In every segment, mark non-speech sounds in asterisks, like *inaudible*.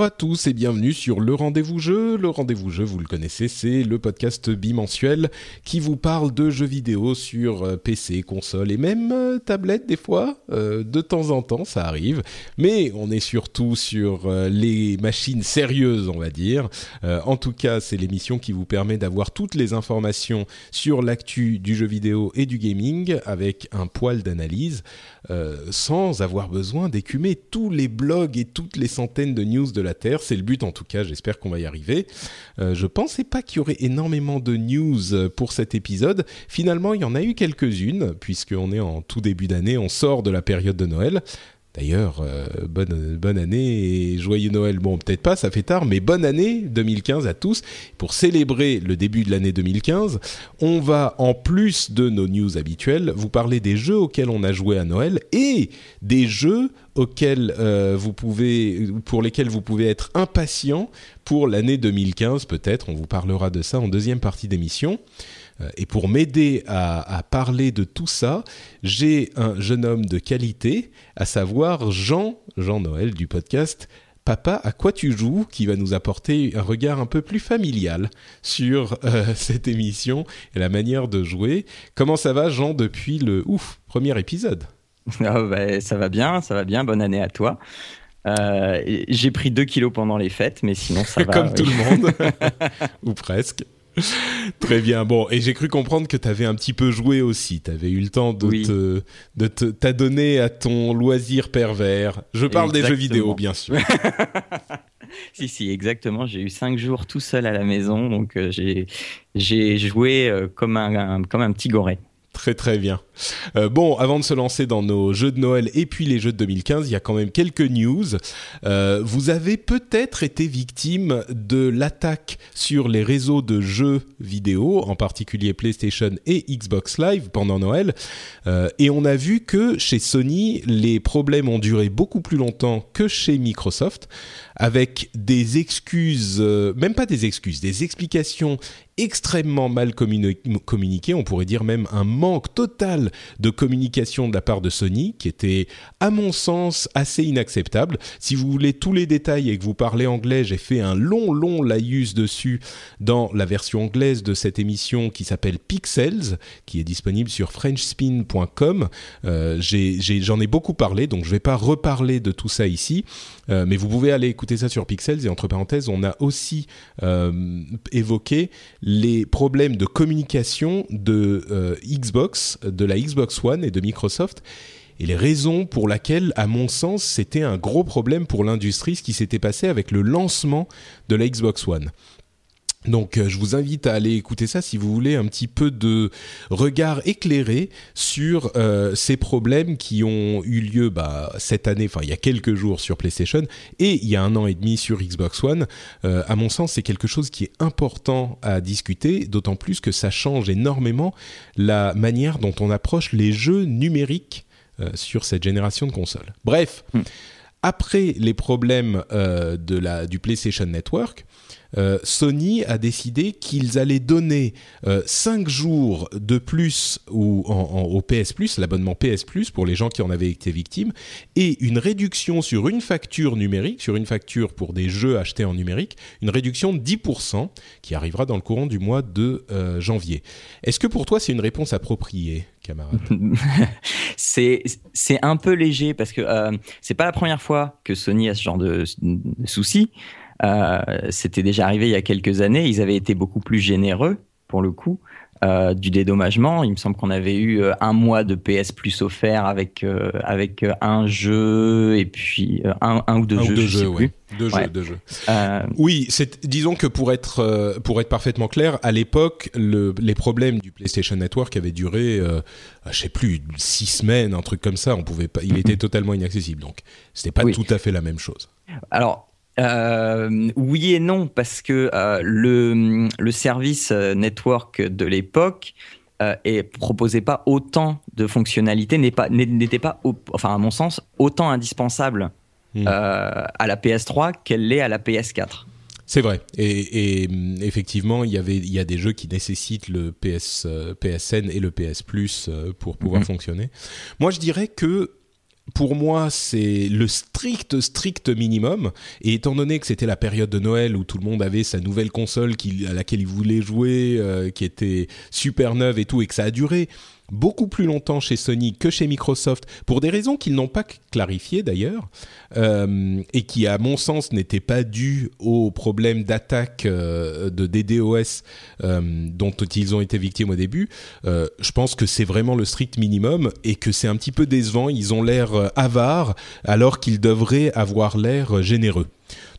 Bonjour à tous et bienvenue sur le Rendez-vous Jeu. Le Rendez-vous Jeu, vous le connaissez, c'est le podcast bimensuel qui vous parle de jeux vidéo sur euh, PC, console et même euh, tablette des fois. Euh, de temps en temps, ça arrive. Mais on est surtout sur les machines sérieuses, on va dire. En tout cas, c'est l'émission qui vous permet d'avoir toutes les informations sur l'actu du jeu vidéo et du gaming avec un poil d'analyse sans avoir besoin d'écumer tous les blogs et toutes les centaines de news de la C'est le but en tout cas, j'espère qu'on va y arriver. Euh, je pensais pas qu'il y aurait énormément de news euh, pour cet épisode. Finalement, il y en a eu quelques-unes, puisqu'on est en tout début d'année, on sort de la période de Noël. D'ailleurs, euh, bonne, année et joyeux Noël. Bon, peut-être pas, ça fait tard, mais bonne année 2015 à tous. Pour célébrer le début de l'année 2015, on va, en plus de nos news habituelles, vous parler des jeux auxquels on a joué à Noël et des jeux auxquels euh, vous pouvez, pour lesquels vous pouvez être impatient pour l'année 2015. Peut-être, on vous parlera de ça en deuxième partie d'émission. Euh, Et pour m'aider à, à parler de tout ça, j'ai un jeune homme de qualité, à savoir Jean, Jean Noël du podcast Papa, à quoi tu joues qui va nous apporter un regard un peu plus familial sur euh, *laughs* cette émission et la manière de jouer. Comment ça va Jean depuis le ouf premier épisode? *laughs* Ah bah, ça va bien, ça va bien. Bonne année à toi. Euh, j'ai pris 2 kilos pendant les fêtes, mais sinon ça *laughs* va. Comme oui. tout le monde, ou presque. *laughs* Très bien. Bon, et j'ai cru comprendre que tu avais un petit peu joué aussi. Tu avais eu le temps de Oui. te de te t'adonner à ton loisir pervers. Je parle des jeux vidéo, bien sûr. *laughs* Si, si, exactement. J'ai eu 5 jours tout seul à la maison, donc euh, j'ai j'ai joué euh, comme, un, un- comme un petit goret. Très très bien. Euh, bon, avant de se lancer dans nos jeux de Noël et puis les jeux de 2015, il y a quand même quelques news. Euh, vous avez peut-être été victime de l'attaque sur les réseaux de jeux vidéo, en particulier PlayStation et Xbox Live pendant Noël. Euh, et on a vu que chez Sony, les problèmes ont duré beaucoup plus longtemps que chez Microsoft, avec des excuses, euh, même pas des excuses, des explications extrêmement mal communi- communiquées, on pourrait dire même un manque total de communication de la part de Sony, qui était, à mon sens, assez inacceptable. Si vous voulez tous les détails et que vous parlez anglais, j'ai fait un long, long laïus dessus dans la version anglaise de cette émission qui s'appelle Pixels, qui est disponible sur frenchspin.com. Euh, J'en ai, beaucoup parlé, donc je vais pas reparler de tout ça ici, Euh, mais vous pouvez aller écouter ça sur Pixels. Et entre parenthèses, on a aussi euh, évoqué les problèmes de communication de euh, Xbox, de la Xbox One et de Microsoft. Et les raisons pour lesquelles, à mon sens, c'était un gros problème pour l'industrie, ce qui s'était passé avec le lancement de la Xbox One. Donc euh, je vous invite à aller écouter ça si vous voulez un petit peu de regard éclairé sur euh, ces problèmes qui ont eu lieu bah, cette année, enfin il y a quelques jours sur PlayStation et il y a un an et demi sur Xbox One. Euh, à mon sens, c'est quelque chose qui est important à discuter, d'autant plus que ça change énormément la manière dont on approche les jeux numériques euh, sur cette génération de consoles. Bref, après les problèmes de la, du PlayStation Network, euh, Sony a décidé qu'ils allaient donner 5 jours de plus au, PS Plus, l'abonnement PS Plus pour les gens qui en avaient été victimes, et une réduction sur une facture numérique, sur une facture pour des jeux achetés en numérique, une réduction de 10% qui arrivera dans le courant du mois de euh, janvier. Est-ce que pour toi c'est une réponse appropriée camarade? *laughs* C'est un peu léger parce que euh, c'est pas la première fois que Sony a ce genre de, de soucis. Euh, C'était déjà arrivé il y a quelques années. Ils avaient été beaucoup plus généreux pour le coup. Euh, du dédommagement. Il me semble qu'on avait eu euh, un mois de PS Plus offert avec euh, avec un jeu et puis un, un, ou deux jeux. deux jeux, ouais. Deux jeux, deux jeux. Oui, c'est disons que pour être pour être parfaitement clair, à l'époque, le, les problèmes du PlayStation Network avaient duré, je sais plus, six semaines, un truc comme ça. On pouvait pas, il était totalement inaccessible. Donc, c'était pas tout à fait la même chose. Alors, euh, oui et non, parce que euh, le, le, service euh, network de l'époque euh, et proposait pas autant de fonctionnalités, n'était pas, n'était pas, enfin à mon sens, autant indispensable hmm. à la PS3 qu'elle l'est à la PS4. C'est vrai. Et, et, effectivement, il y avait, il y a des jeux qui nécessitent le PS, PSN et le PS Plus pour pouvoir mhm. fonctionner. Moi, je dirais que pour moi, c'est le strict, strict minimum. Et étant donné que c'était la période de Noël où tout le monde avait sa nouvelle console à laquelle il voulait jouer, euh, qui était super neuve et tout, et que ça a duré beaucoup plus longtemps chez Sony que chez Microsoft, pour des raisons qu'ils n'ont pas clarifiées d'ailleurs, euh, et qui à mon sens n'étaient pas dues aux problèmes d'attaque euh, de DDoS euh, dont ils ont été victimes au début. je pense que c'est vraiment le strict minimum et que c'est un petit peu décevant. Ils ont l'air avares alors qu'ils devraient avoir l'air généreux.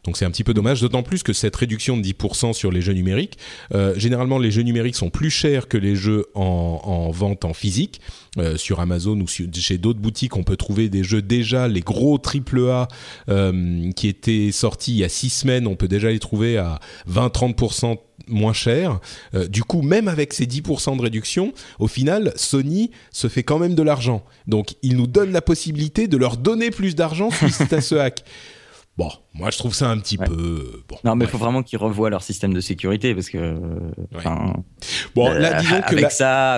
Donc c'est un petit peu dommage, d'autant plus que cette réduction de 10% sur les jeux numériques, euh, généralement les jeux numériques sont plus chers que les jeux en, vente en physique. Euh, sur Amazon ou chez d'autres boutiques, on peut trouver des jeux déjà, les gros AAA euh, qui étaient sortis il y a 6 semaines, on peut déjà les trouver à 20-30% moins cher. Euh, du coup, même avec ces 10% de réduction, au final, Sony se fait quand même de l'argent. Donc, ils nous donnent la possibilité de leur donner plus d'argent suite à ce hack. *laughs* Bon, moi je trouve ça un petit peu. Bon, non, mais il faut vraiment qu'ils revoient leur système de sécurité parce que. Bon, là, euh, disons que avec ça,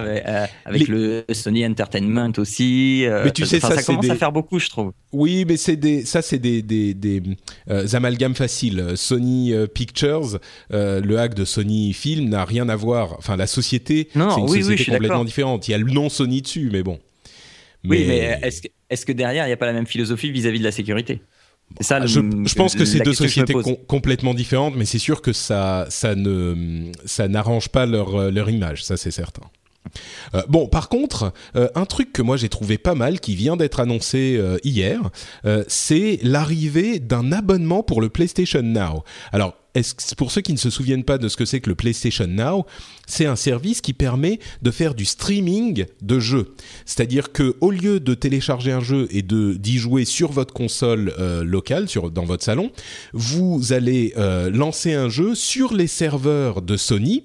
avec, euh, le Sony Entertainment aussi. Euh, mais tu sais, ça, commence à faire beaucoup, je trouve. Oui, mais c'est des, ça, c'est des, des, des amalgames faciles. Sony Pictures, le hack de Sony Film n'a rien à voir. Enfin, la société, c'est une société complètement différente. Il y a le nom Sony dessus, mais bon. Oui, mais est-ce que, est que derrière, il n'y a pas la même philosophie vis à -vis de la sécurité? Ça, je, pense que c'est deux sociétés complètement différentes, mais c'est sûr que ça, ça ne, ça n'arrange pas leur, euh, leur image, ça c'est certain. Euh, bon, par contre, euh, un truc que moi j'ai trouvé pas mal, qui vient d'être annoncé hier, c'est l'arrivée d'un abonnement pour le PlayStation Now. Alors, pour ceux qui ne se souviennent pas de ce que c'est que le PlayStation Now, c'est un service qui permet de faire du streaming de jeux. C'est-à-dire que au lieu de télécharger un jeu et de d'y jouer sur votre console euh, locale, dans votre salon, vous allez euh, lancer un jeu sur les serveurs de Sony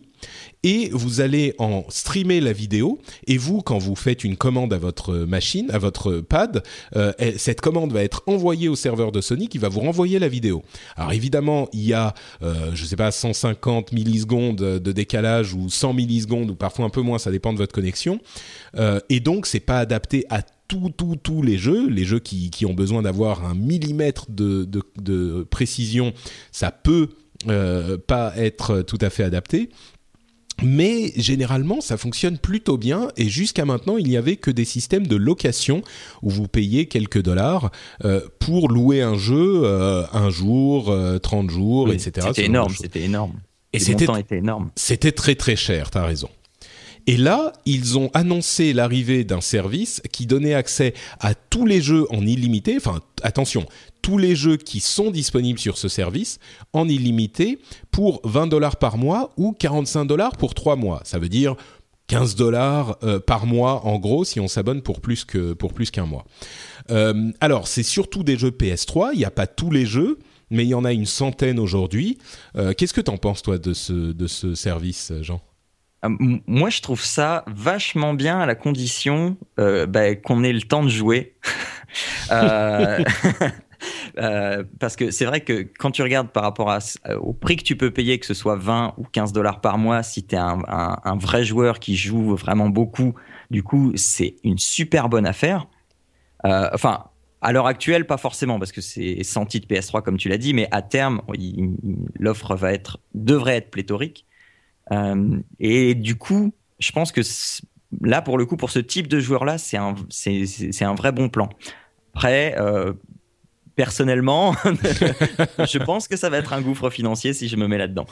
et vous allez en streamer la vidéo. Et vous quand vous faites une commande à votre machine à votre pad euh, cette commande va être envoyée au serveur de Sony qui va vous renvoyer la vidéo. Alors évidemment il y a euh, je sais pas 150 millisecondes de décalage ou 100 millisecondes ou parfois un peu moins ça dépend de votre connexion. Euh, et donc c'est pas adapté à tous tout, tous les jeux, les jeux qui, qui ont besoin d'avoir un millimètre de, de, de précision, ça peut euh, pas être tout à fait adapté. Mais généralement, ça fonctionne plutôt bien et jusqu'à maintenant, il n'y avait que des systèmes de location où vous payez quelques dollars euh, pour louer un jeu euh, un jour, 30 euh, jours, etc. C'était énorme, c'était énorme. Et c'était énorme. C'était très très cher, t'as raison. Et là, ils ont annoncé l'arrivée d'un service qui donnait accès à tous les jeux en illimité. Enfin, attention, tous les jeux qui sont disponibles sur ce service en illimité pour 20 dollars par mois ou 45 dollars pour 3 mois. Ça veut dire 15 dollars euh, par mois en gros si on s'abonne pour plus que pour plus qu'un mois. Euh, alors c'est surtout des jeux PS3. Il n'y a pas tous les jeux, mais il y en a une centaine aujourd'hui. Euh, qu'est-ce que tu en penses toi de ce de ce service, Jean? Ah, moi, je trouve ça vachement bien à la condition bah, qu'on ait le temps de jouer. *laughs* *laughs* euh, euh, parce que c'est vrai que quand tu regardes par rapport à, au prix que tu peux payer, que ce soit 20 ou 15 dollars par mois, si tu es un, vrai joueur qui joue vraiment beaucoup, du coup, c'est une super bonne affaire. Euh, enfin, à l'heure actuelle, pas forcément, parce que c'est sans titre PS3 comme tu l'as dit, mais à terme, l'offre être devrait être pléthorique. Euh, et du coup, je pense que là, pour le coup, pour ce type de joueur-là, c'est un, un vrai bon plan. Après, euh, personnellement, *laughs* je pense que ça va être un gouffre financier si je me mets là-dedans.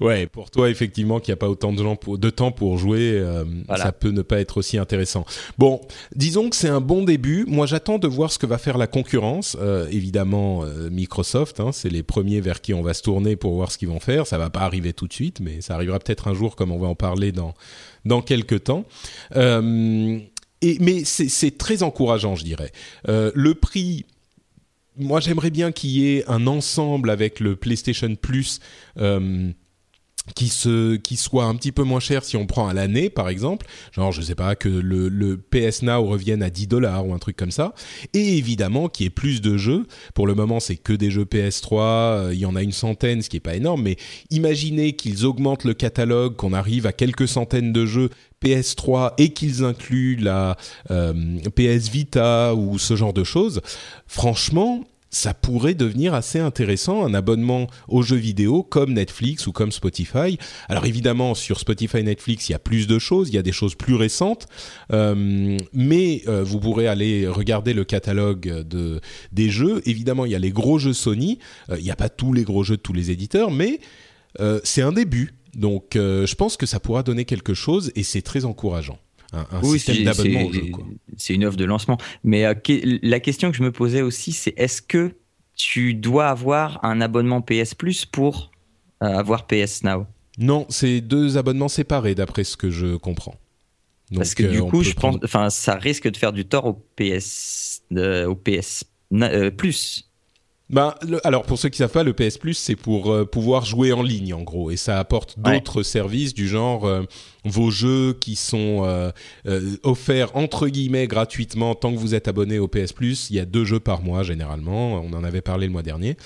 Ouais, pour toi, effectivement, qu'il n'y a pas autant de, gens pour, de temps pour jouer, euh, ça peut ne pas être aussi intéressant. Bon, disons que c'est un bon début. Moi, j'attends de voir ce que va faire la concurrence. Euh, évidemment, euh, Microsoft, hein, c'est les premiers vers qui on va se tourner pour voir ce qu'ils vont faire. Ça va pas arriver tout de suite, mais ça arrivera peut-être un jour, comme on va en parler dans dans quelques temps. et, mais c'est très encourageant, je dirais. le prix moi j'aimerais bien qu'il y ait un ensemble avec le PlayStation Plus euh, qui se soit un petit peu moins cher si on prend à l'année par exemple. Genre je sais pas que le, PS Now revienne à 10 dollars ou un truc comme ça. Et évidemment qu'il y ait plus de jeux. Pour le moment c'est que des jeux PS3 euh, il y en a une centaine ce qui est pas énorme. Mais imaginez qu'ils augmentent le catalogue qu'on arrive à quelques centaines de jeux PS3 et qu'ils incluent la euh, PS Vita ou ce genre de choses, franchement, ça pourrait devenir assez intéressant, un abonnement aux jeux vidéo comme Netflix ou comme Spotify. Alors évidemment, sur Spotify et Netflix, il y a plus de choses, il y a des choses plus récentes, euh, mais euh, vous pourrez aller regarder le catalogue de, des jeux. Évidemment, il y a les gros jeux Sony, il n'y a pas tous les gros jeux de tous les éditeurs, mais c'est un début. Donc, euh, je pense que ça pourra donner quelque chose et c'est très encourageant. Un, oui, système d'abonnement au jeu. C'est une offre de lancement. Mais euh, la question que je me posais aussi, c'est est-ce que tu dois avoir un abonnement PS Plus pour euh, avoir PS Now? Non, c'est deux abonnements séparés d'après ce que je comprends. Parce que du coup, je pense, enfin, ça risque de faire du tort au PS, au PS Plus. Ben, alors pour ceux qui savent pas, le PS Plus c'est pour euh, pouvoir jouer en ligne en gros et ça apporte d'autres services du genre euh, vos jeux qui sont euh, offerts entre guillemets gratuitement tant que vous êtes abonné au PS Plus. Il y a deux jeux par mois généralement. On en avait parlé le mois dernier.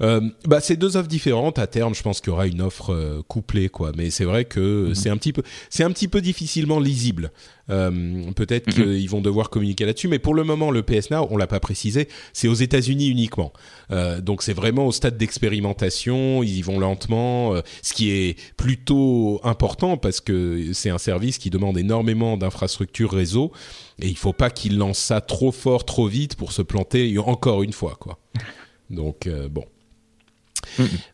bah c'est deux offres différentes. À terme, je pense qu'il y aura une offre couplée quoi. Mais c'est vrai que mhm. c'est un petit peu c'est un petit peu difficilement lisible. Peut-être mhm. qu'ils vont devoir communiquer là-dessus, mais pour le moment, le PS Now, on l'a pas précisé, c'est aux États-Unis uniquement. Euh, donc c'est vraiment au stade d'expérimentation, ils y vont lentement, euh, ce qui est plutôt important parce que c'est un service qui demande énormément d'infrastructures réseau et il faut pas qu'ils lancent ça trop fort, trop vite pour se planter encore une fois quoi. Donc euh,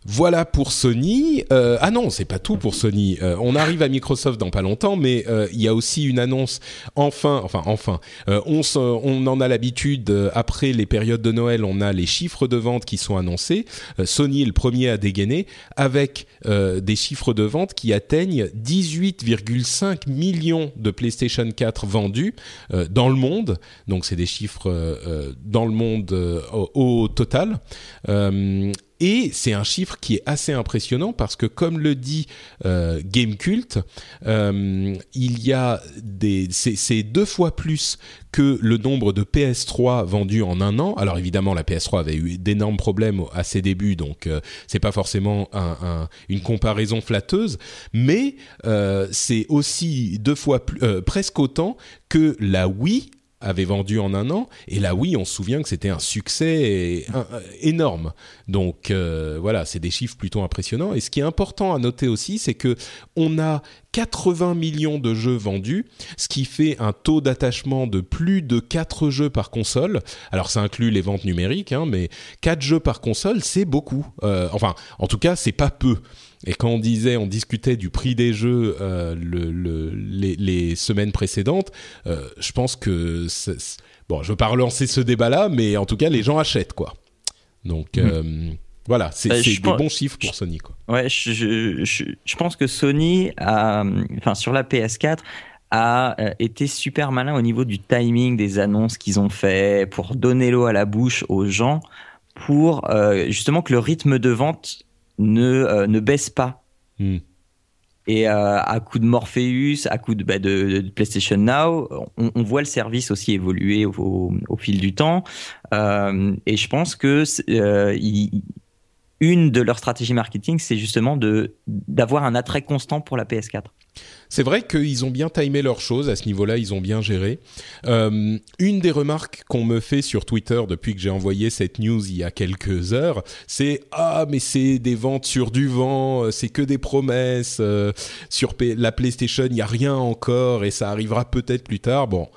Voilà pour Sony. Euh, ah non, c'est pas tout pour Sony. Euh, on arrive à Microsoft dans pas longtemps, mais euh, il y a aussi une annonce. Enfin, enfin, enfin, on, en a l'habitude. après les périodes de Noël, on a les chiffres de vente qui sont annoncés. Sony est le premier à dégainer avec des chiffres de vente qui atteignent 18,5 millions de PlayStation 4 vendus dans le monde. Donc c'est des chiffres dans le monde au, total. Et c'est un chiffre qui est assez impressionnant parce que, comme le dit euh, Gamecult, euh, il y a des, c'est deux fois plus que le nombre de PS3 vendus en un an. Alors évidemment, la PS3 avait eu d'énormes problèmes à ses débuts, donc euh, c'est pas forcément un, une comparaison flatteuse, mais euh, c'est aussi deux fois plus, euh, presque autant que la Wii avait vendu en un an. Et là, oui, on se souvient que c'était un succès énorme. Donc euh, voilà, c'est des chiffres plutôt impressionnants. Et ce qui est important à noter aussi, c'est que on a 80 millions de jeux vendus, ce qui fait un taux d'attachement de plus de 4 jeux par console. Alors ça inclut les ventes numériques, hein, mais 4 jeux par console, c'est beaucoup. Euh, enfin, en tout cas, c'est pas peu. Et quand on disait, on discutait du prix des jeux euh, le, les, semaines précédentes, euh, je pense que bon, je veux pas relancer ce débat-là, mais en tout cas, les gens achètent quoi. Donc mhm. euh, voilà, c'est des bons chiffres pour Sony quoi. Ouais, je, je, je, pense que Sony, a, enfin sur la PS4 a été super malin au niveau du timing des annonces qu'ils ont fait pour donner l'eau à la bouche aux gens pour justement que le rythme de vente ne, euh, ne baisse pas. Hmm. Et euh, à coup de Morpheus, à coup de, bah, de, PlayStation Now, on, voit le service aussi évoluer au, au, fil du temps. Euh, et je pense que une de leurs stratégies marketing, c'est justement de d'avoir un attrait constant pour la PS4. C'est vrai qu'ils ont bien timé leurs choses à ce niveau-là, ils ont bien géré. Euh, une des remarques qu'on me fait sur Twitter depuis que j'ai envoyé cette news il y a quelques heures, c'est ah mais c'est des ventes sur du vent, c'est que des promesses euh, sur la PlayStation, il y a rien encore et ça arrivera peut-être plus tard. Bon,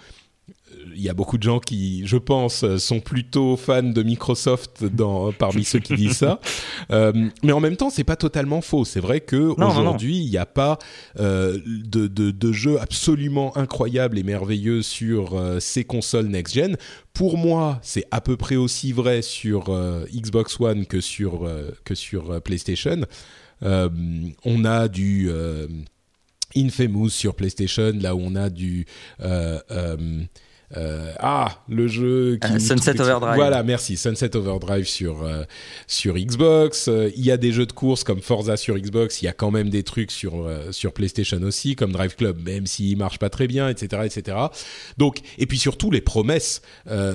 il y a beaucoup de gens qui, je pense, sont plutôt fans de Microsoft dans, parmi ceux qui disent ça. *laughs* Euh, mais en même temps, c'est pas totalement faux. C'est vrai que aujourd'hui, il n'y a pas euh, de, de, de jeux absolument incroyables et merveilleux sur euh, ces consoles next-gen. Pour moi, c'est à peu près aussi vrai sur Xbox One que sur, que sur PlayStation. on a du... Infamous sur PlayStation, là où on a du euh, ah, le jeu qui euh, Sunset Overdrive. Voilà, merci. Sunset Overdrive sur euh, sur Xbox. il y a des jeux de course comme Forza sur Xbox. Il y a quand même des trucs sur sur PlayStation aussi, comme Drive Club, même s'il marche pas très bien, etc., etc. Donc, et puis surtout, les promesses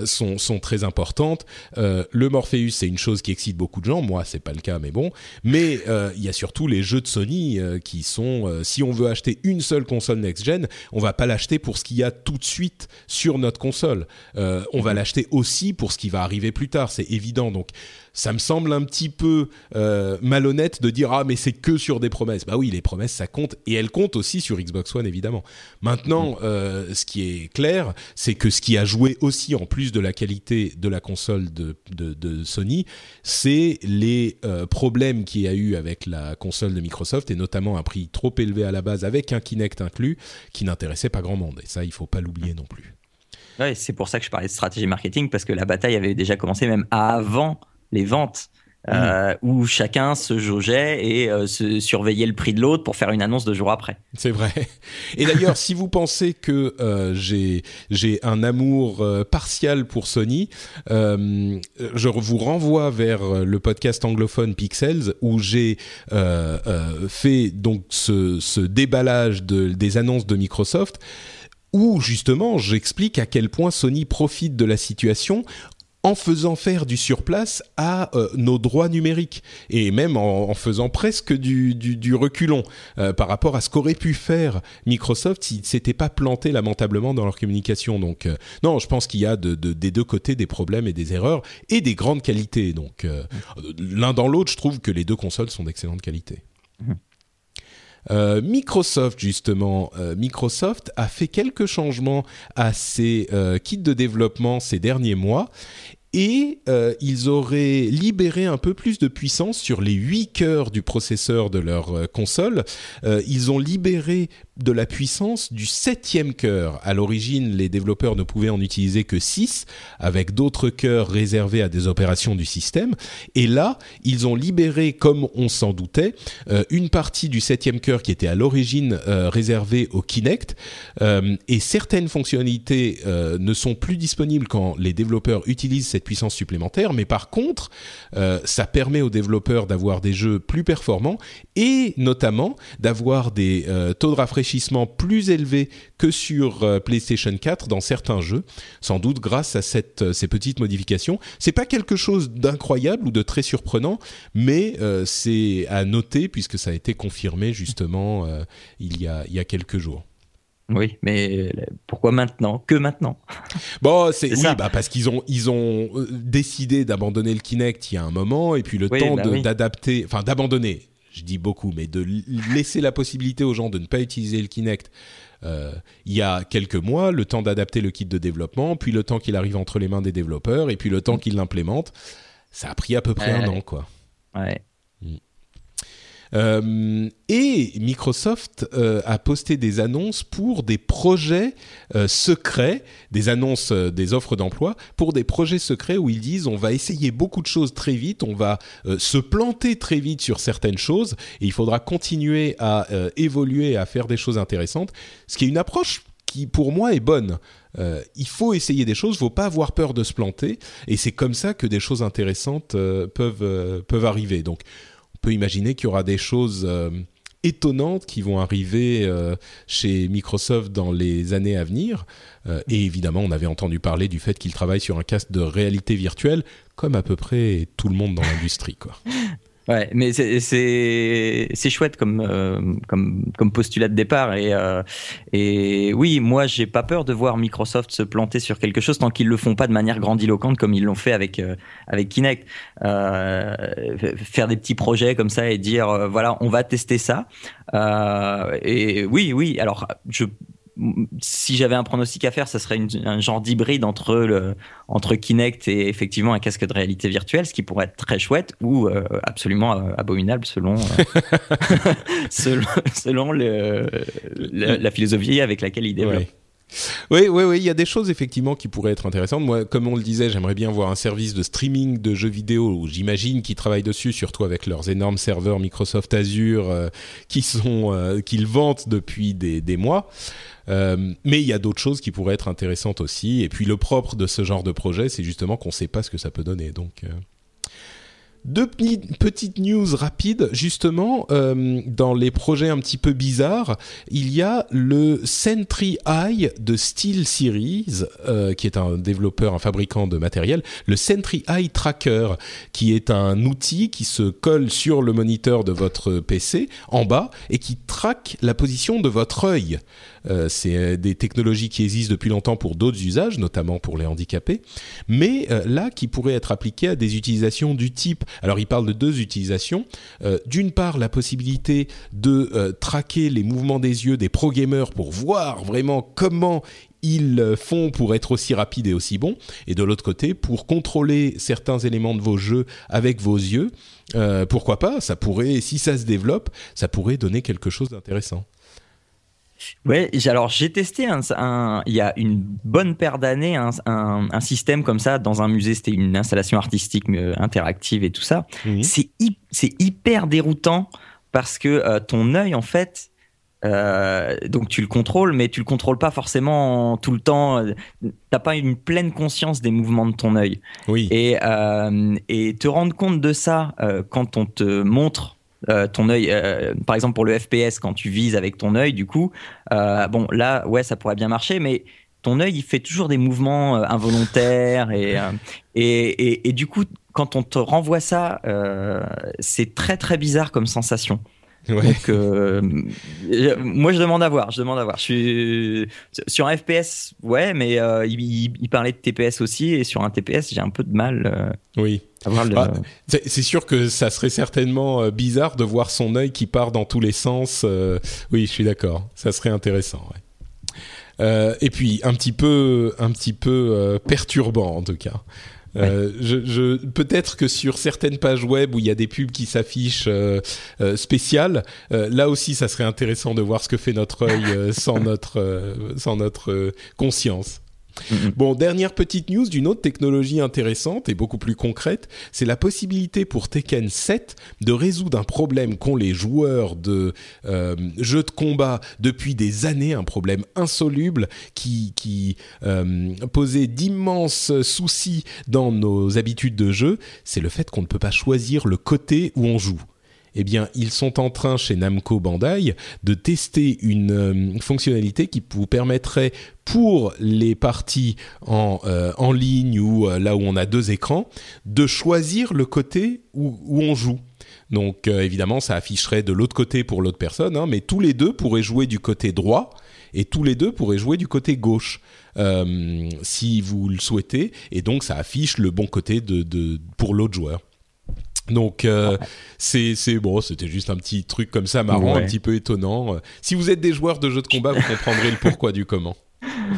sont sont très importantes. le Morpheus, c'est une chose qui excite beaucoup de gens. Moi, c'est pas le cas, mais bon. Mais il y a surtout les jeux de Sony qui sont, si on veut acheter une seule console next gen, on va pas l'acheter pour ce qu'il y a tout de suite sur notre notre console. Euh, on va mhm. l'acheter aussi pour ce qui va arriver plus tard, c'est évident. Donc ça me semble un petit peu euh, malhonnête de dire ah mais c'est que sur des promesses. Bah oui, les promesses ça compte et elles comptent aussi sur Xbox One évidemment. Maintenant, mhm. euh, ce qui est clair, c'est que ce qui a joué aussi en plus de la qualité de la console de, de, Sony, c'est les problèmes qu'il y a eu avec la console de Microsoft et notamment un prix trop élevé à la base avec un Kinect inclus qui n'intéressait pas grand monde. Et ça, il faut pas l'oublier non plus. Ouais, c'est pour ça que je parlais de stratégie marketing, parce que la bataille avait déjà commencé même avant les ventes. Euh, mmh. où chacun se jaugeait et euh, se surveillait le prix de l'autre pour faire une annonce deux jours après. C'est vrai. Et d'ailleurs, si vous pensez que euh, j'ai j'ai un amour partial pour Sony, je vous renvoie vers le podcast anglophone Pixels où j'ai fait donc ce, ce déballage de, des annonces de Microsoft où justement j'explique à quel point Sony profite de la situation en faisant faire du surplace à euh, nos droits numériques et même en, faisant presque du, du, reculon euh, par rapport à ce qu'aurait pu faire Microsoft s'ils ne s'étaient pas plantés lamentablement dans leur communication. Donc euh, non, je pense qu'il y a de, des deux côtés des problèmes et des erreurs et des grandes qualités. Donc l'un dans l'autre, je trouve que les deux consoles sont d'excellente qualité. Mmh. Euh, Microsoft, justement, euh, Microsoft a fait quelques changements à ses euh, kits de développement ces derniers mois et euh, ils auraient libéré un peu plus de puissance sur les 8 cœurs du processeur de leur euh, console. Euh, ils ont libéré de la puissance du septième cœur. À l'origine, les développeurs ne pouvaient en utiliser que 6, avec d'autres cœurs réservés à des opérations du système. Et là, ils ont libéré, comme on s'en doutait, une partie du septième cœur qui était à l'origine réservée au Kinect. et certaines fonctionnalités ne sont plus disponibles quand les développeurs utilisent puissance supplémentaire, mais par contre, euh, ça permet aux développeurs d'avoir des jeux plus performants et notamment d'avoir des euh, taux de rafraîchissement plus élevés que sur euh, PlayStation 4 dans certains jeux, sans doute grâce à ces petites modifications. C'est pas quelque chose d'incroyable ou de très surprenant, mais c'est à noter puisque ça a été confirmé justement il y a quelques jours. Oui, mais pourquoi maintenant? Que maintenant? *laughs* Bon, c'est oui, bah parce qu'ils ont ils ont euh, décidé d'abandonner le Kinect il y a un moment et puis le temps bah d'adapter, enfin d'abandonner. Je dis beaucoup, mais de laisser la possibilité aux gens de ne pas utiliser le Kinect. Euh, il y a quelques mois, le temps d'adapter le kit de développement, puis le temps qu'il arrive entre les mains des développeurs, et puis le temps qu'ils l'implémentent, ça a pris à peu près un an, quoi. Ouais. Euh, et Microsoft euh, a posté des annonces pour des projets euh, secrets, des annonces, des offres d'emploi pour des projets secrets où ils disent on va essayer beaucoup de choses très vite, on va se planter très vite sur certaines choses et il faudra continuer à évoluer, à faire des choses intéressantes. Ce qui est une approche qui pour moi est bonne. il faut essayer des choses, il faut pas avoir peur de se planter, et c'est comme ça que des choses intéressantes peuvent peuvent arriver. Donc peut imaginer qu'il y aura des choses euh, étonnantes qui vont arriver euh, chez Microsoft dans les années à venir. Euh, et évidemment, on avait entendu parler du fait qu'il travaille sur un casque de réalité virtuelle, comme à peu près tout le monde dans l'industrie. *laughs* Ouais, mais c'est chouette comme euh, comme comme postulat de départ et euh, et oui, moi j'ai pas peur de voir Microsoft se planter sur quelque chose tant qu'ils le font pas de manière grandiloquente comme ils l'ont fait avec euh, avec Kinect. faire des petits projets comme ça et dire voilà on va tester ça. et oui oui alors je si j'avais un pronostic à faire, ça serait un genre d'hybride entre entre Kinect et effectivement un casque de réalité virtuelle, ce qui pourrait être très chouette ou euh, absolument euh, abominable selon euh, *laughs* selon, la philosophie avec laquelle il développe. Oui, oui, oui, il y a des choses effectivement qui pourraient être intéressantes. Moi, comme on le disait, j'aimerais bien voir un service de streaming de jeux vidéo. J'imagine qu'ils travaillent dessus, surtout avec leurs énormes serveurs Microsoft Azure sont qu'ils vantent depuis des, des mois. Euh, mais il y a d'autres choses qui pourraient être intéressantes aussi. Et puis le propre de ce genre de projet, c'est justement qu'on ne sait pas ce que ça peut donner. Donc euh, deux petites news rapides, justement, euh, dans les projets un petit peu bizarres, il y a le Sentry Eye de Steel Series, euh, qui est un développeur, un fabricant de matériel, le Sentry Eye Tracker, qui est un outil qui se colle sur le moniteur de votre PC en bas et qui traque la position de votre œil. Euh, c'est euh, des technologies qui existent depuis longtemps pour d'autres usages, notamment pour les handicapés, mais euh, là qui pourraient être appliquées à des utilisations du type. Alors il parle de deux utilisations. D'une part, la possibilité de traquer les mouvements des yeux des pro gamers pour voir vraiment comment ils font pour être aussi rapides et aussi bons, et de l'autre côté, pour contrôler certains éléments de vos jeux avec vos yeux, pourquoi pas? Ça pourrait, si ça se développe, ça pourrait donner quelque chose d'intéressant. Ouais, alors j'ai testé un, il y a une bonne paire d'années un, un, système comme ça dans un musée. C'était une installation artistique euh, interactive et tout ça. C'est c'est hyper déroutant parce que euh, ton œil en fait, euh, donc tu le contrôles, mais tu le contrôles pas forcément tout le temps. T'as pas une pleine conscience des mouvements de ton œil. Oui. Et, et te rendre compte de ça quand on te montre euh, ton œil, euh, par exemple pour le FPS, quand tu vises avec ton œil, du coup, euh, bon là, ouais, ça pourrait bien marcher, mais ton œil, il fait toujours des mouvements involontaires et, et, et, du coup, quand on te renvoie ça, c'est très très bizarre comme sensation. Donc, moi, je demande à voir. Je demande à voir. Je suis sur un FPS, ouais, mais il, il, parlait de TPS aussi, et sur un TPS, j'ai un peu de mal. oui. Ah, c'est sûr que ça serait certainement euh, bizarre de voir son œil qui part dans tous les sens. Euh, oui, je suis d'accord. Ça serait intéressant. Euh, et puis un petit peu, un petit peu perturbant en tout cas. je, peut-être que sur certaines pages web où il y a des pubs qui s'affichent spéciales, là aussi, ça serait intéressant de voir ce que fait notre œil sans notre sans notre conscience. Bon, dernière petite news d'une autre technologie intéressante et beaucoup plus concrète, c'est la possibilité pour Tekken 7 de résoudre un problème qu'ont les joueurs de euh, jeux de combat depuis des années, un problème insoluble qui, euh, posait d'immenses soucis dans nos habitudes de jeu, c'est le fait qu'on ne peut pas choisir le côté où on joue eh bien, ils sont en train chez Namco Bandai de tester une euh, fonctionnalité qui vous permettrait pour les parties en, euh, en ligne ou euh, là où on a deux écrans, de choisir le côté où, on joue. Donc évidemment, ça afficherait de l'autre côté pour l'autre personne, hein, mais tous les deux pourraient jouer du côté droit et tous les deux pourraient jouer du côté gauche. si vous le souhaitez, et donc ça affiche le bon côté pour l'autre joueur. Donc euh, c'est c'est bon, c'était juste un petit truc comme ça marrant, un petit peu étonnant. Si vous êtes des joueurs de jeux de combat, vous *laughs* comprendrez le pourquoi du comment.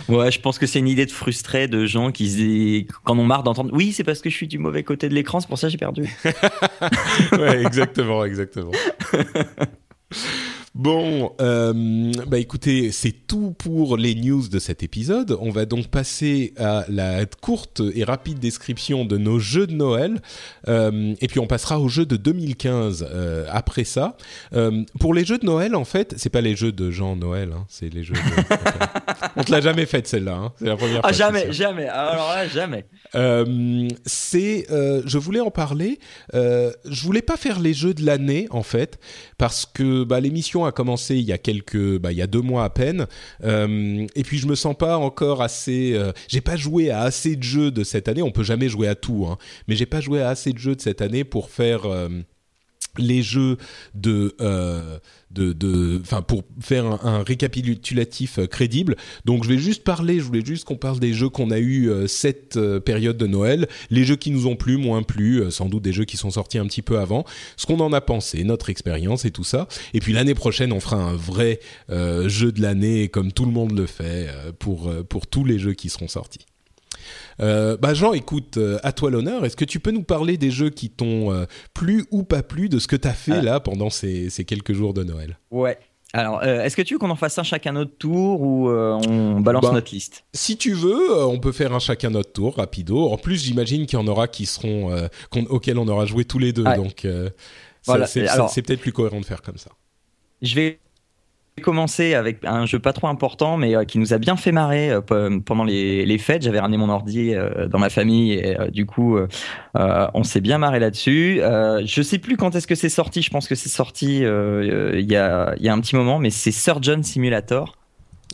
Ouais, je pense que c'est une idée de frustré de gens qui quand on marre d'entendre oui, c'est parce que je suis du mauvais côté de l'écran, c'est pour ça que j'ai perdu. *laughs* ouais, exactement, exactement. *laughs* Bon, euh, bah écoutez, c'est tout pour les news de cet épisode. On va donc passer à la courte et rapide description de nos jeux de Noël, euh, et puis on passera aux jeux de 2015 euh, après ça. Pour les jeux de Noël, en fait, c'est pas les jeux de Jean Noël, hein, c'est les jeux. De... *laughs* on te l'a jamais fait celle-là, hein, c'est la première ah, fois. Ah jamais, jamais. Alors là, jamais. C'est, je voulais en parler. je voulais pas faire les jeux de l'année en fait, parce que bah, l'émission commencé il y a quelques, bah, il y a deux mois à peine, euh, et puis je me sens pas encore assez, euh, j'ai pas joué à assez de jeux de cette année. On peut jamais jouer à tout, hein, mais j'ai pas joué à assez de jeux de cette année pour faire. Les jeux de euh, de de enfin pour faire un, récapitulatif euh, crédible. Donc je vais juste parler je voulais juste qu'on parle des jeux qu'on a eu euh, cette période de Noël. Les jeux qui nous ont plu moins plu sans doute des jeux qui sont sortis un petit peu avant. Ce qu'on en a pensé notre expérience et tout ça. Et puis l'année prochaine on fera un vrai jeu de l'année comme tout le monde le fait pour pour tous les jeux qui seront sortis euh, bah Jean, écoute, euh, à toi l'honneur. Est-ce que tu peux nous parler des jeux qui t'ont euh, plu ou pas plu, de ce que tu as fait Ah. là pendant ces, ces quelques jours de Noël? Ouais. Alors, euh, est-ce que tu veux qu'on en fasse un chacun notre tour ou euh, on balance Bah, notre liste? Si tu veux, euh, on peut faire un chacun notre tour, rapido. En plus, j'imagine qu'il y en aura qui seront auxquels on aura joué tous les deux, donc Voilà, c'est peut-être plus cohérent de faire comme ça. Je vais commencer avec un jeu pas trop important, mais euh, qui nous a bien fait marrer euh, pe- pendant les, les fêtes. J'avais ramené mon ordi euh, dans ma famille et du coup, on s'est bien marré là-dessus. Je sais plus quand est-ce que c'est sorti. Je pense que c'est sorti il y, a, y a un petit moment, mais c'est Surgeon Simulator.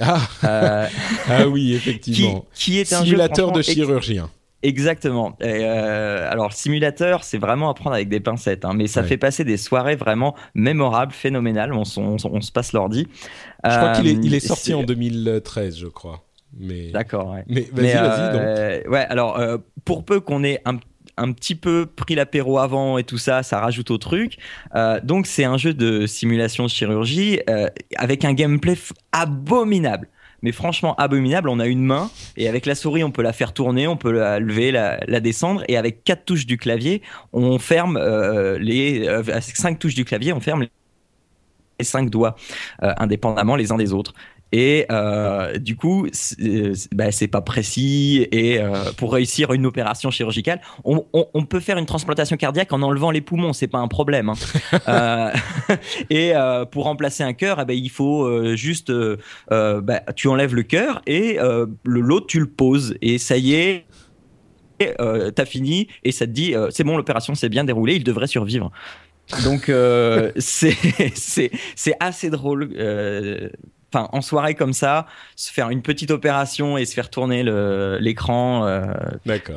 Ah, *laughs* ah oui, qui, effectivement. qui est un jeu Simulateur de chirurgien. Exactement. Et, euh, alors, simulateur, c'est vraiment à prendre avec des pincettes, hein, mais ça Ouais. fait passer des soirées vraiment mémorables, phénoménales. On, se passe l'ordi. Je crois qu'il est, Euh, il est sorti en 2013, je crois. Mais, D'accord, ouais. mais vas-y, vas-y. euh, ouais, alors, euh, pour peu qu'on ait un, un petit peu pris l'apéro avant et tout ça, ça rajoute au truc. Euh, donc, c'est un jeu de simulation de chirurgie euh, avec un gameplay abominable. Mais franchement, abominable. On a une main et avec la souris, on peut la faire tourner, on peut la lever, la, descendre. Et avec quatre touches du clavier, on ferme euh, les euh, cinq touches du clavier, on ferme les cinq doigts euh, indépendamment les uns des autres. Et euh, du coup, c'est c'est- bah, c'est pas précis. Et euh, pour réussir une opération chirurgicale, on, on- on peut faire une transplantation cardiaque en enlevant les poumons, c'est pas un problème. hein. *laughs* Euh, *laughs* et euh, pour remplacer un cœur, eh ben, il faut euh, juste, euh, euh, bah, tu enlèves le cœur et euh, le l'autre tu le poses et ça y est. Euh, t'as fini et ça te dit euh, c'est bon l'opération s'est bien déroulée il devrait survivre donc euh, *laughs* c'est c'est c'est assez drôle euh, en soirée comme ça se faire une petite opération et se faire tourner l'écran euh,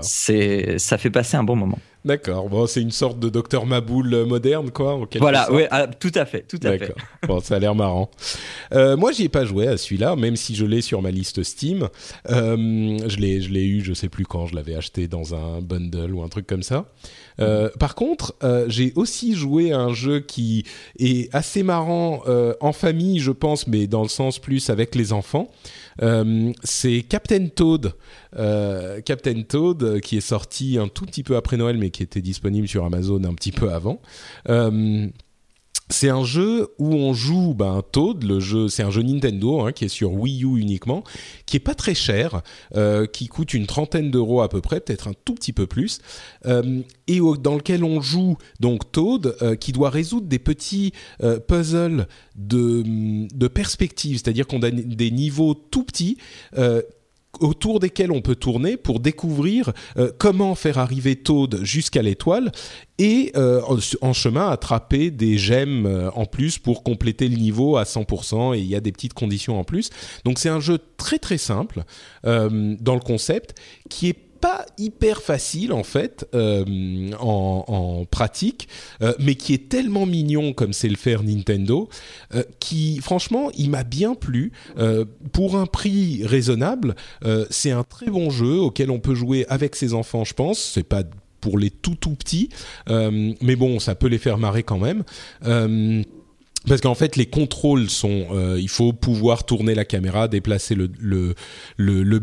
c'est ça fait passer un bon moment D'accord. Bon, c'est une sorte de docteur Maboul euh, moderne, quoi. en voilà oui ah, tout à fait tout à fait. Bon, ça a l'air marrant. Euh, moi, j'y ai pas joué à celui-là, même si je l'ai sur ma liste Steam. Euh, je l'ai, je l'ai eu, je sais plus quand. Je l'avais acheté dans un bundle ou un truc comme ça. Euh, par contre, j'ai aussi joué à un jeu qui est assez marrant en famille, je pense, mais dans le sens plus avec les enfants. Euh, c'est Captain Toad. Euh, Captain Toad, euh, qui est sorti un tout petit peu après Noël, mais qui était disponible sur Amazon un petit peu avant. C'est un jeu où on joue ben, Toad, le jeu, c'est un jeu Nintendo hein, qui est sur Wii U uniquement, qui est pas très cher, euh, qui coûte une trentaine d'euros à peu près, peut-être un tout petit peu plus, euh, et dans lequel on joue donc Toad, euh, qui doit résoudre des petits puzzles de, de perspective, c'est-à-dire qu'on a des niveaux tout petits. Autour desquels on peut tourner pour découvrir euh, comment faire arriver Toad jusqu'à l'étoile et euh, en, chemin attraper des gemmes euh, en plus pour compléter le niveau à 100% et il y a des petites conditions en plus. Donc c'est un jeu très très simple dans le concept qui est pas hyper facile en fait euh, en, en pratique, euh, mais qui est tellement mignon comme c'est le faire Nintendo, euh, qui franchement il m'a bien plu. Euh, pour un prix raisonnable, euh, c'est un très bon jeu auquel on peut jouer avec ses enfants, je pense. C'est pas pour les tout tout petits, euh, mais bon, ça peut les faire marrer quand même. Parce qu'en fait, les contrôles sont, euh, il faut pouvoir tourner la caméra, déplacer le le le, le.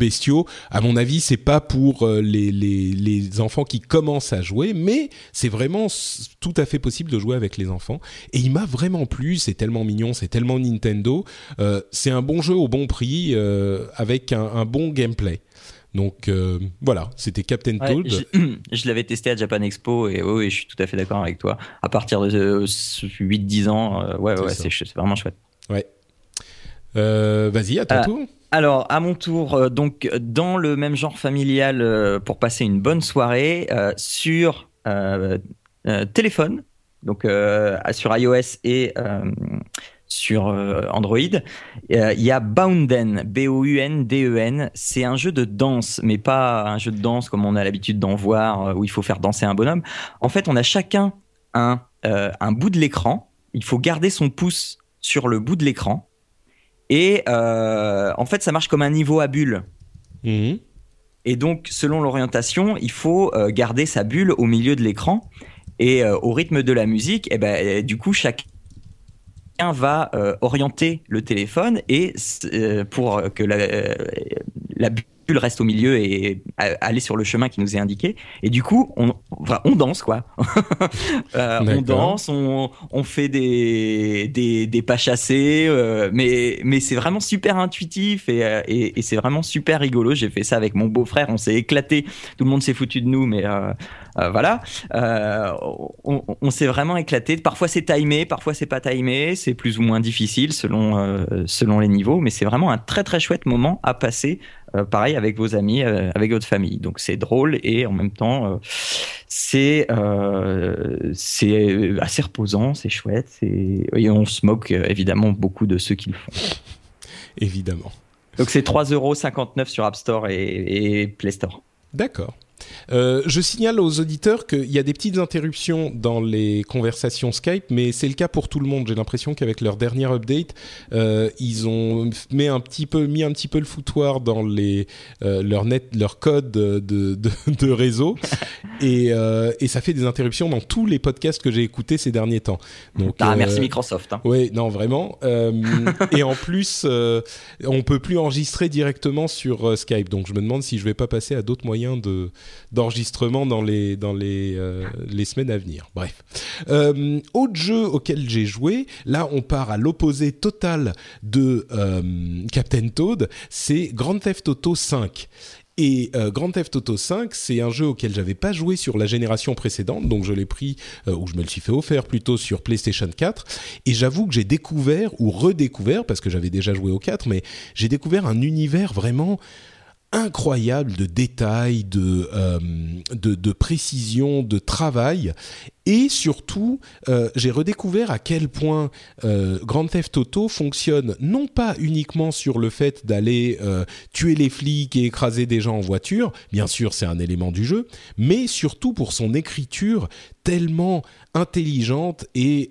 À mon avis, c'est pas pour euh, les, les les enfants qui commencent à jouer, mais c'est vraiment tout à fait possible de jouer avec les enfants. Et il m'a vraiment plu. C'est tellement mignon, c'est tellement Nintendo. Euh, c'est un bon jeu au bon prix euh, avec un, un bon gameplay. Donc euh, voilà, c'était Captain Ouais, Toad. je, *clears throat* je l'avais testé à Japan Expo et oui, je suis tout à fait d'accord avec toi. À partir de euh, 8-10 ans, euh, ouais, C'est ouais, c'est vraiment chouette. Ouais. Euh, Vas-y, à ton Ah, tour. Alors, à mon tour, euh, donc dans le même genre familial euh, pour passer une bonne soirée euh, sur euh, euh, téléphone, donc euh, sur iOS et euh, sur euh, Android. Euh, Il y a Bounden, B-O-U-N-D-E-N. C'est un jeu de danse, mais pas un jeu de danse comme on a l'habitude d'en voir, euh, où il faut faire danser un bonhomme. En fait, on a chacun un, un bout de l'écran. Il faut garder son pouce sur le bout de l'écran. Et en fait, ça marche comme un niveau à bulle. Mhm. Et donc, selon l'orientation, il faut garder sa bulle au milieu de l'écran. Et au rythme de la musique, eh ben, du coup, chaque va euh, orienter le téléphone et euh, pour que la, euh, la bulle reste au milieu et aller sur le chemin qui nous est indiqué. Et du coup, on, on danse quoi. *laughs* on danse, on, on fait des, des, des, pas chassés, mais, mais c'est vraiment super intuitif et, et, et c'est vraiment super rigolo. J'ai fait ça avec mon beau-frère, on s'est éclaté, tout le monde s'est foutu de nous, mais euh, voilà, euh, on, s'est vraiment éclaté. Parfois c'est timé, parfois c'est pas timé, c'est plus ou moins difficile selon euh, selon les niveaux, mais c'est vraiment un très très chouette moment à passer. pareil avec vos amis, avec votre famille. Donc c'est drôle et en même temps c'est c'est assez reposant, c'est chouette. Et on se moque évidemment beaucoup de ceux qui le font. Évidemment. Donc c'est 3,59€ sur App Store et Play Store. D'accord. Euh, je signale aux auditeurs qu'il y a des petites interruptions dans les conversations Skype, mais c'est le cas pour tout le monde. J'ai l'impression qu'avec leur dernière update, euh, ils ont mis un petit peu, mis un petit peu le foutoir dans les, euh, leur, net, leur code de, de, de réseau, *laughs* et, et, ça fait des interruptions dans tous les podcasts que j'ai écoutés ces derniers temps. Donc, ah, merci Microsoft. Hein. Oui, non, vraiment. *laughs* et en plus, on peut plus enregistrer directement sur Skype, donc je me demande si je vais pas passer à d'autres moyens de d'enregistrement dans les dans les euh, les semaines à venir. Bref, euh, autre jeu auquel j'ai joué, là on part à l'opposé total de euh, Captain Toad, c'est Grand Theft Auto 5. Et Grand Theft Auto 5, c'est un jeu auquel j'avais pas joué sur la génération précédente, donc je l'ai pris, ou je me le suis fait offert plutôt sur PlayStation 4. Et j'avoue que j'ai découvert, ou redécouvert, parce que j'avais déjà joué au 4, mais j'ai découvert un univers vraiment incroyable de détails, de, euh, de, de, précision, de travail. Et surtout, euh, j'ai redécouvert à quel point euh, Grand Theft Auto fonctionne non pas uniquement sur le fait d'aller tuer les flics et écraser des gens en voiture, bien sûr c'est un élément du jeu, mais surtout pour son écriture tellement intelligente et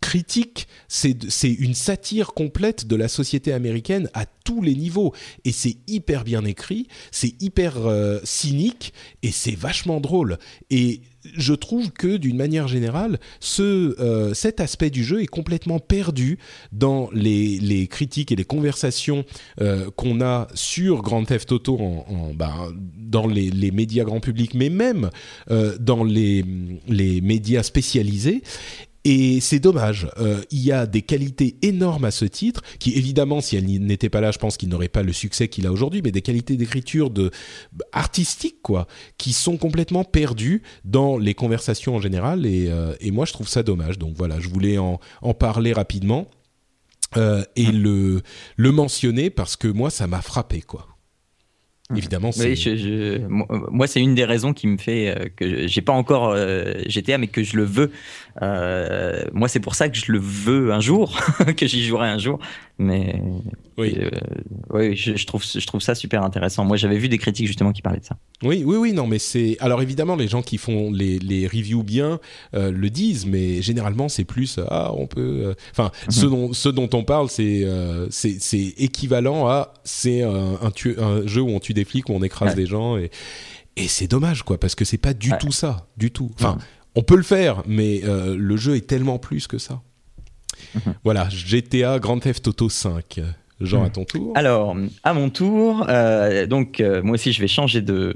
critique, c'est une satire complète de la société américaine à tous les niveaux. Et c'est hyper bien écrit, c'est hyper euh, cynique et c'est vachement drôle. Et je trouve que d'une manière générale, euh, cet aspect du jeu est complètement perdu dans les, critiques et les conversations euh, qu'on a sur Grand Theft Auto en, ben, dans les, médias grand public, mais même dans les médias spécialisés. Et c'est dommage. Euh, il y a des qualités énormes à ce titre, qui évidemment, si elle n'était pas là, je pense qu'il n'aurait pas le succès qu'il a aujourd'hui, mais des qualités d'écriture de artistique, quoi, qui sont complètement perdues dans les conversations en général. Et, euh, et moi, je trouve ça dommage. Donc voilà, je voulais en, en parler rapidement euh, et le, le mentionner parce que moi, ça m'a frappé, quoi. Mmh. Évidemment, oui, je, je, moi, c'est une des raisons qui me fait que j'ai pas encore euh, GTA, mais que je le veux. Euh, moi, c'est pour ça que je le veux un jour, *laughs* que j'y jouerai un jour. Mais oui, euh, oui je, je, trouve, je trouve ça super intéressant. Moi, j'avais vu des critiques justement qui parlaient de ça. Oui, oui, oui, non, mais c'est. Alors évidemment, les gens qui font les, les reviews bien euh, le disent, mais généralement, c'est plus. Ah, on peut. Enfin, mm -hmm. ce, dont, ce dont on parle, c'est c'est équivalent à. C'est un, un, un, jeu où on tue des flics, où on écrase ouais. des gens. Et, et c'est dommage, quoi, parce que c'est pas du ouais. tout ça. Du tout. Enfin. On peut le faire, mais euh, le jeu est tellement plus que ça. Mmh. Voilà, GTA Grand Theft Auto 5. Jean, à ton tour. Alors, à mon tour, euh, donc euh, moi aussi je vais changer de,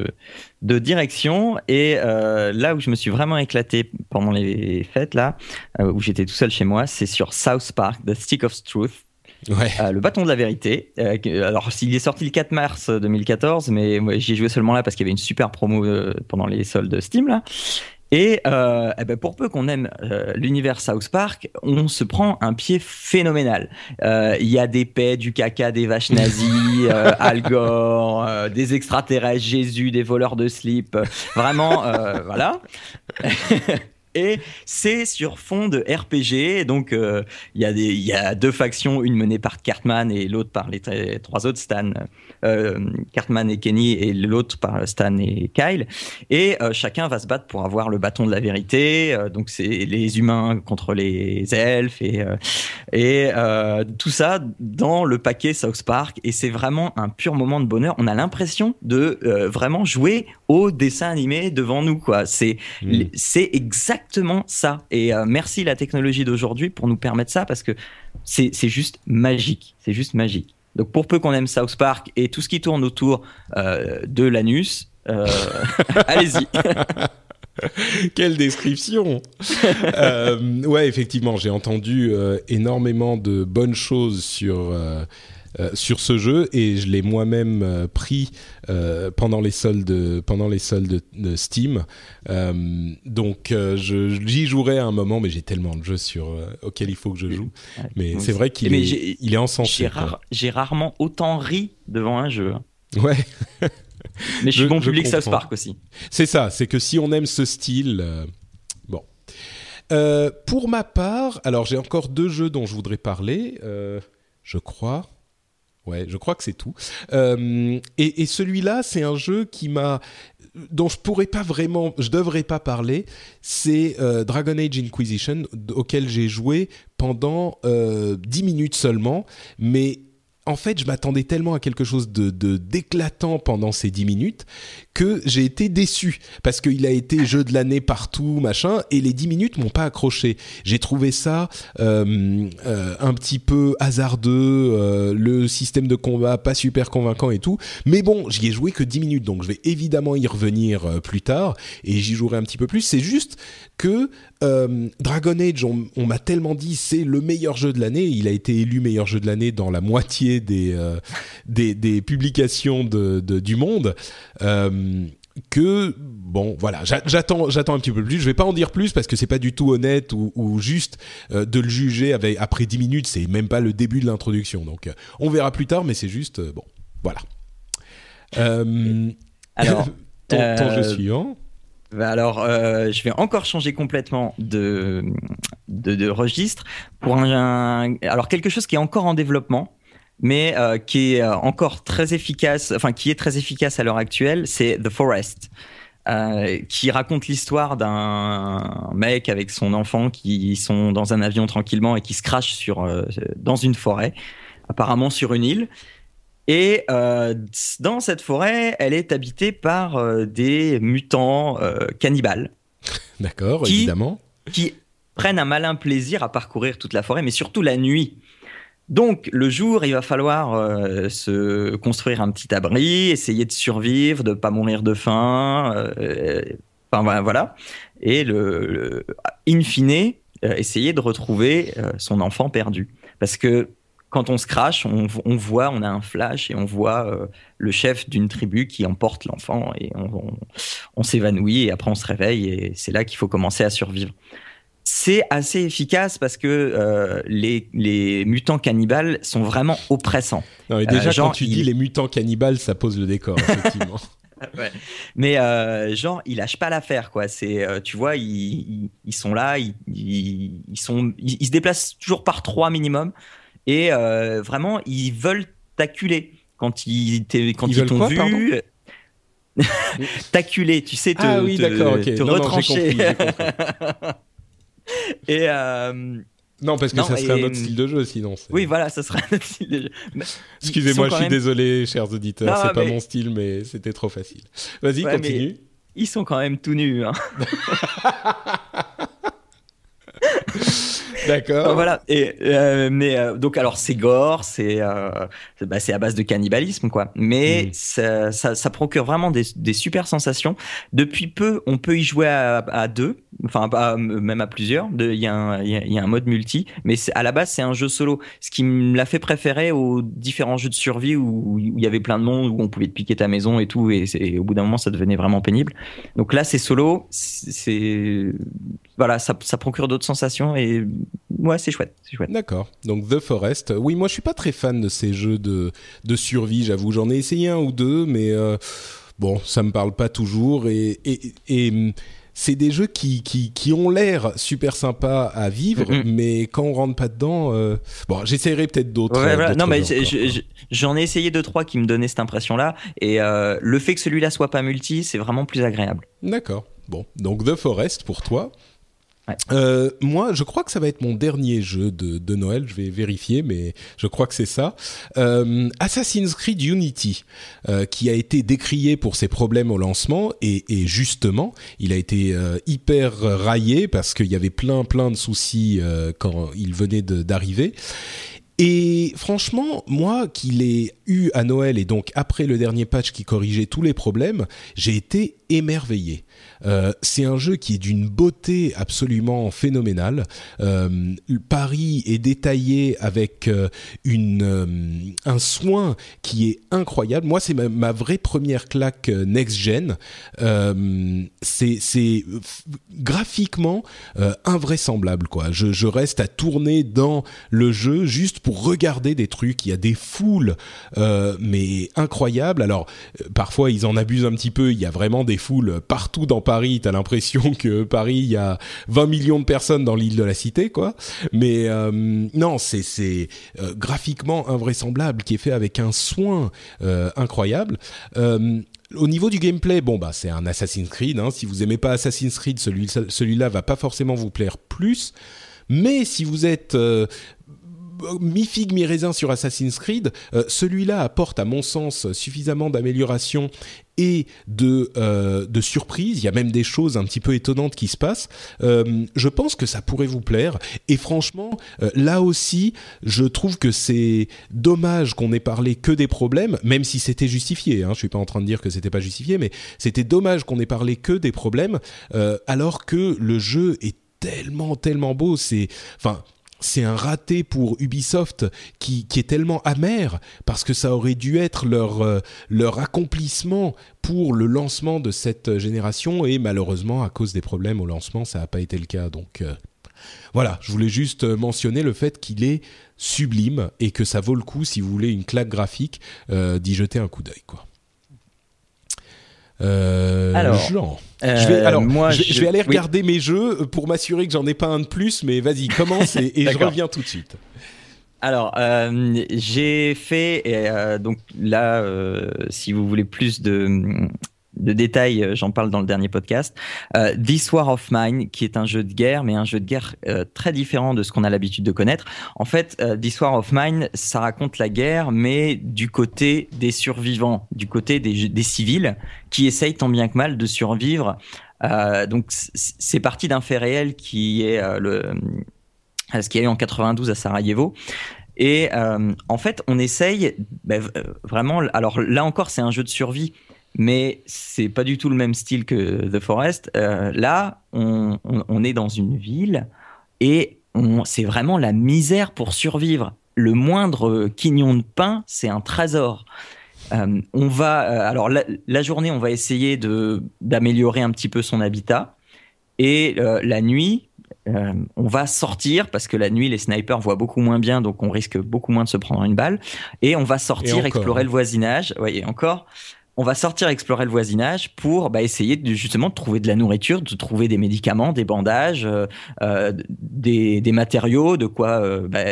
de direction et euh, là où je me suis vraiment éclaté pendant les fêtes là, où j'étais tout seul chez moi, c'est sur South Park, The Stick of Truth. Ouais. Euh, le bâton de la vérité. Euh, alors, il est sorti le 4 mars 2014, mais j'y ai joué seulement là parce qu'il y avait une super promo euh, pendant les soldes Steam là. Et, euh, eh ben pour peu qu'on aime euh, l'univers South Park, on se prend un pied phénoménal. Euh, Il y a des paix, du caca, des vaches *laughs* nazies, Al Gore, des extraterrestres, Jésus, des voleurs de slip. Vraiment, voilà. *laughs* Et c'est sur fond de RPG. Donc, euh, il y, a y deux factions, une menée par Cartman et l'autre par les trois autres, Stan, Cartman et Kenny, et l'autre par Stan et Kyle. Et euh, chacun va se battre pour avoir le bâton de la vérité. Euh, donc, c'est les humains contre les elfes et, euh, et euh, tout ça dans le paquet South Park. Et c'est vraiment un pur moment de bonheur. On a l'impression de euh, vraiment jouer au dessin animé devant nous. quoi. C'est Mm. c'est exactement ça. Et euh, merci la technologie d'aujourd'hui pour nous permettre ça parce que c'est juste magique. C'est juste magique. Donc pour peu qu'on aime South Park et tout ce qui tourne autour euh, de l'anus, euh, *laughs* allez-y. *laughs* Quelle description Euh, Ouais, effectivement, j'ai entendu énormément de bonnes choses sur euh, sur ce jeu et je l'ai moi-même euh, pris euh, pendant les soldes pendant les soldes de, de Steam. Donc j'y jouerai à un moment, mais j'ai tellement de jeux sur auxquels il faut que je joue. Mais c'est vrai qu'il est il est encensé. J'ai rare- rarement autant ri devant un jeu. hein. Ouais. Mais je suis bon je public South comprends. Park aussi. C'est ça, c'est que si on aime ce style, bon. Euh, pour ma part, alors j'ai encore deux jeux dont je voudrais parler, euh, je crois. Ouais, je crois que c'est tout. Euh, et, celui-là, c'est un jeu qui m'a, dont je pourrais pas vraiment, je devrais pas parler. C'est euh, Dragon Age Inquisition auquel j'ai joué pendant euh, 10 minutes seulement, mais en fait, je m'attendais tellement à quelque chose de de- d'éclatant pendant ces 10 minutes que j'ai été déçu parce qu'il a été jeu de l'année partout, machin, et les 10 minutes m'ont pas accroché. J'ai trouvé ça euh, euh, un petit peu hasardeux, euh, le système de combat pas super convaincant et tout. Mais bon, j'y ai joué que 10 minutes, donc je vais évidemment y revenir plus tard et j'y jouerai un petit peu plus. C'est juste que Dragon Age, on, m'a tellement dit c'est le meilleur jeu de l'année. Il a été élu meilleur jeu de l'année dans la moitié des des, publications de, du monde. Que bon voilà j'a- j'attends j'attends un petit peu plus. Je vais pas en dire plus parce que c'est pas du tout honnête ou, ou juste euh, de le juger avec après 10 minutes. C'est même pas le début de l'introduction. Donc euh, on verra plus tard mais c'est juste euh, bon voilà. Euh, Alors, *laughs* ton, ton euh, jeu suivant. Bah Alors, euh, je vais encore changer complètement de, de, de registre pour un, un- alors quelque chose qui est encore en développement, mais euh, qui est euh, encore très efficace, enfin qui est très efficace à l'heure actuelle, c'est The Forest, euh, qui raconte l'histoire d'un mec avec son enfant qui sont dans un avion tranquillement et qui se crachent sur euh, dans une forêt, apparemment sur une île. Et euh, dans cette forêt, elle est habitée par des mutants cannibales d'accord évidemment qui prennent un malin plaisir à parcourir toute la forêt, mais surtout la nuit. Donc le jour, il va falloir euh, se construire un petit abri, essayer de survivre, de pas mourir de faim. euh, enfin voilà. Et le, in fine, euh, essayer de retrouver son enfant perdu, parce que quand on se crache, on, voit, on a un flash et on voit le chef d'une tribu qui emporte l'enfant et on s'évanouit et après on se réveille et c'est là qu'il faut commencer à survivre. C'est assez efficace parce que euh, les, les mutants cannibales sont vraiment oppressants. Non, mais déjà Euh, genre, quand tu dis les mutants cannibales ça pose le décor *laughs* effectivement Mais euh, genre, ils lâchent pas l'affaire, quoi. C'est, euh, tu vois, ils, ils, ils sont là, ils, ils, sont, ils, se déplacent toujours par trois minimum, et euh, vraiment, ils veulent t'acculer quand ils, quand Ils t'ont vu. *laughs* t'acculer, tu sais, te, ah oui Non, retrancher. *laughs* et euh, non parce que Non, ça serait et- un autre style de jeu sinon oui, voilà, ça sera notre style de jeu. Excusez-moi, je suis même- désolé, chers auditeurs, c'est pas mais- mon style, mais c'était trop facile. Vas-y, Ouais, continue. Ils sont quand même tout nus. Hein. *laughs* D'accord. Voilà. Et, euh, mais euh, donc alors c'est gore, c'est euh, bah, c'est à base de cannibalisme quoi. Mais Mm. ça, ça, ça procure vraiment des, des super sensations. Depuis peu, on peut y jouer à, à deux, enfin à- même à plusieurs. Il y, a un- il y a- y a un mode multi, mais à la base c'est un jeu solo. Ce qui me l'a fait préférer aux différents jeux de survie où, il y avait plein de monde, où on pouvait te piquer ta maison et tout, et, et au bout d'un moment ça devenait vraiment pénible. Donc là c'est solo, c'est- voilà, ça, ça procure d'autres sensations et ouais c'est chouette, c'est chouette. D'accord. Donc The Forest. Oui, moi je suis pas très fan de ces jeux de de survie. J'avoue, j'en ai essayé un ou deux, mais euh, bon, ça me parle pas toujours. Et et, et, c'est des jeux qui, qui, qui ont l'air super sympas à vivre, mais quand on rentre pas dedans, euh, bon, j'essaierai peut-être d'autres. Ouais, voilà. d'autres Non, mais je- j'en ai essayé deux trois qui me donnaient cette impression-là, et euh, le fait que celui-là soit pas multi, c'est vraiment plus agréable. D'accord. Bon, donc The Forest pour toi. Euh, moi, je crois que ça va être mon dernier jeu de, Noël. Je vais vérifier, mais je crois que c'est ça. Euh, Assassin's Creed Unity, euh, qui a été décrié pour ses problèmes au lancement, et, et justement, il a été hyper raillé parce qu'il y avait plein, plein de soucis quand il venait d'arriver. Et franchement, moi qui l'ai eu à Noël et donc après le dernier patch qui corrigeait tous les problèmes, j'ai été émerveillé. Euh, c'est un jeu qui est d'une beauté absolument phénoménale. Euh, Paris est détaillé avec euh, une, un soin qui est incroyable. Moi, c'est ma, vraie première claque next-gen. C'est graphiquement invraisemblable. quoi. Je, je reste à tourner dans le jeu juste pour regarder des trucs. Il y a des foules, mais incroyables. Alors, parfois, ils en abusent un petit peu. Il y a vraiment des foules partout dans Paris. T'as l'impression que Paris, il y a 20 millions de personnes dans l'île de la Cité, quoi. Mais euh, non, c'est euh, graphiquement invraisemblable, qui est fait avec un soin euh, incroyable. Au niveau du gameplay, bon bah c'est un Assassin's Creed. Hein. Si vous aimez pas Assassin's Creed, celui celui-là va pas forcément vous plaire plus. Mais si vous êtes mi figue mi raisin sur Assassin's Creed, celui-là apporte à mon sens suffisamment d'amélioration et de euh, de surprise. Il y a même des choses un petit peu étonnantes qui se passent. Euh, je pense que ça pourrait vous plaire. Et franchement, euh, là aussi, je trouve que c'est dommage qu'on ait parlé que des problèmes, même si c'était justifié. Hein, je suis pas en train de dire que c'était pas justifié, mais c'était dommage qu'on ait parlé que des problèmes, euh, alors que le jeu est tellement tellement beau. C'est enfin c'est un raté pour Ubisoft qui, est tellement amer parce que ça aurait dû être leur, euh, leur accomplissement pour le lancement de cette génération et malheureusement à cause des problèmes au lancement ça n'a pas été le cas donc euh, voilà je voulais juste mentionner le fait qu'il est sublime et que ça vaut le coup si vous voulez une claque graphique euh, d'y jeter un coup d'œil quoi. Euh, Alors, Jean. Euh, je vais, alors, moi, je, je vais aller oui. regarder mes jeux pour m'assurer que j'en ai pas un de plus, mais vas-y, commence et, et *laughs* je reviens tout de suite. Alors, euh, j'ai fait, et, euh, donc là, euh, si vous voulez plus de, de détails, euh, j'en parle dans le dernier podcast. Euh, This War of Mine, qui est un jeu de guerre, mais un jeu de guerre euh, très différent de ce qu'on a l'habitude de connaître. En fait, euh, This War of Mine, ça raconte la guerre, mais du côté des survivants, du côté des, civils qui essayent tant bien que mal de survivre. Euh, donc, c'est parti d'un fait réel qui est le ce qu'il y a eu en 92 à Sarajevo. Et en fait, on essaye euh, vraiment. Alors là encore, c'est un jeu de survie, mais c'est pas du tout le même style que The Forest. Euh, là, on, on- on est dans une ville et c'est vraiment la misère pour survivre. Le moindre quignon de pain, c'est un trésor. Euh, on va, euh, alors la, la journée, on va essayer de d'améliorer un petit peu son habitat, et euh, la nuit, on va sortir parce que la nuit, les snipers voient beaucoup moins bien, donc on risque beaucoup moins de se prendre une balle, et on va sortir explorer le voisinage. Oui, et encore. On va sortir explorer le voisinage pour bah, essayer de, justement de trouver de la nourriture, de trouver des médicaments, des bandages, euh, euh, des, matériaux, de quoi, euh, bah,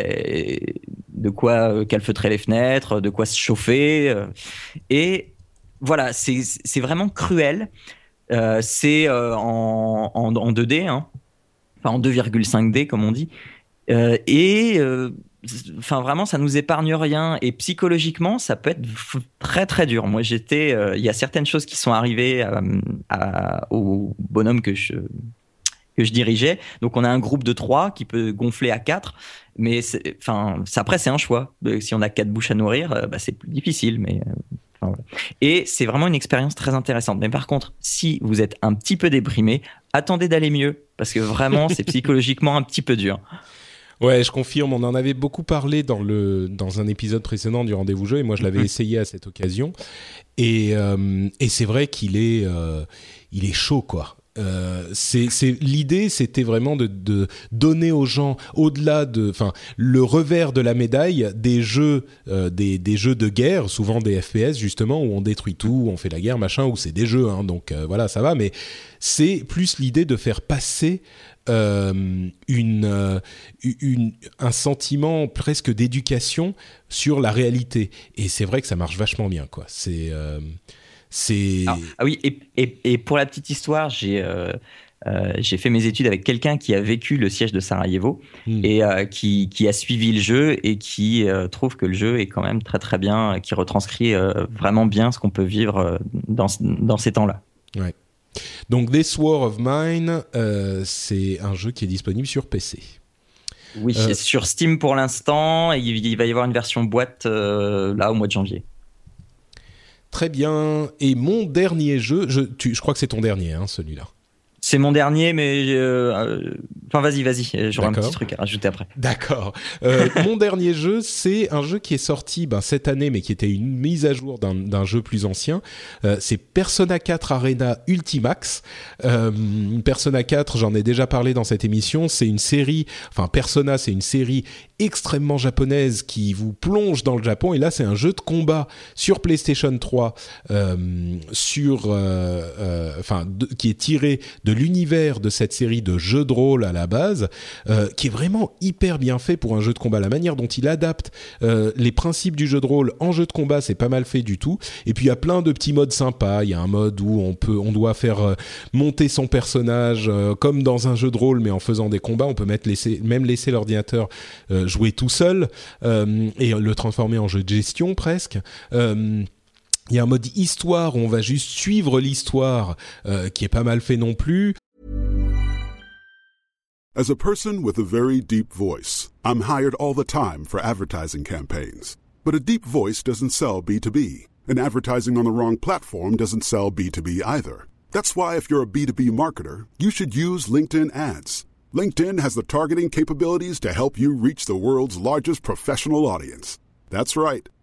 de quoi calfeutrer les fenêtres, de quoi se chauffer. et voilà, c'est vraiment cruel. C'est en, en, en 2D, hein. enfin en 2,5D comme on dit. Et enfin vraiment, ça nous épargne rien. Et psychologiquement, ça peut être très très dur. Moi, j'étais, euh, il y a certaines choses qui sont arrivées euh, à- au bonhomme que je que je dirigeais. Donc, on a un groupe de trois qui peut gonfler à quatre. Mais enfin, après, c'est un choix. Euh, Si on a quatre bouches à nourrir, euh, bah, c'est plus difficile. Mais voilà. Et c'est vraiment une expérience très intéressante. Mais par contre, si vous êtes un petit peu déprimé, attendez d'aller mieux. Parce que vraiment, c'est *laughs* psychologiquement un petit peu dur. Ouais, je confirme, on en avait beaucoup parlé dans, le, dans un épisode précédent du rendez-vous jeu, et moi je l'avais Mhm. essayé à cette occasion. Et, euh, et c'est vrai qu'il est, euh, il est chaud, quoi. Euh, c'est l'idée, c'était vraiment de, donner aux gens, au-delà de, enfin, le revers de la médaille des jeux, euh, des, jeux de guerre, souvent des FPS justement où on détruit tout, où on fait la guerre, machin, où c'est des jeux, hein, donc euh, voilà, ça va. Mais c'est plus l'idée de faire passer une, un sentiment presque d'éducation sur la réalité. Et c'est vrai que ça marche vachement bien, quoi. C'est c'est. Ah, ah oui, et, et, et, pour la petite histoire, j'ai euh, euh, j'ai fait mes études avec quelqu'un qui a vécu le siège de Sarajevo hmm. et euh, qui, qui, a suivi le jeu et qui euh, trouve que le jeu est quand même très très bien, qui retranscrit vraiment bien ce qu'on peut vivre dans, dans ces temps-là. Ouais. Donc This War of Mine, c'est un jeu qui est disponible sur PC. Oui, sur Steam pour l'instant, et il va y avoir une version boîte là au mois de janvier. Très bien. Et mon dernier jeu, je, tu, je crois que c'est ton dernier, hein, celui-là. C'est mon dernier, mais euh, enfin vas-y, vas-y, j'aurai un petit truc à rajouter après. D'accord. Euh, *laughs* mon dernier jeu, c'est un jeu qui est sorti ben, cette année, mais qui était une mise à jour d'un jeu plus ancien. Euh, c'est Persona 4 Arena Ultimax. Euh, Persona 4, j'en ai déjà parlé dans cette émission. C'est une série, enfin Persona, c'est une série extrêmement japonaise qui vous plonge dans le Japon. Et là, c'est un jeu de combat sur PlayStation 3, euh, sur, euh, enfin, qui est tiré de l'univers de cette série de jeux de rôle à la base, euh, qui est vraiment hyper bien fait pour un jeu de combat. La manière dont il adapte euh, les principes du jeu de rôle en jeu de combat, c'est pas mal fait du tout. Et puis il y a plein de petits modes sympas. Il y a un mode où on peut, doit faire euh, monter son personnage comme dans un jeu de rôle, mais en faisant des combats. On peut même laisser l'ordinateur jouer tout seul et le transformer en jeu de gestion presque. Il y a un mode histoire où on va juste suivre l'histoire euh, qui est pas mal fait non plus. As a person with a very deep voice, I'm hired all the time for advertising campaigns. But a deep voice doesn't sell B2B, and advertising on the wrong platform doesn't sell B2B either. That's why if you're a B2B marketer, you should use LinkedIn ads. LinkedIn has the targeting capabilities to help you reach the world's largest professional audience. That's right.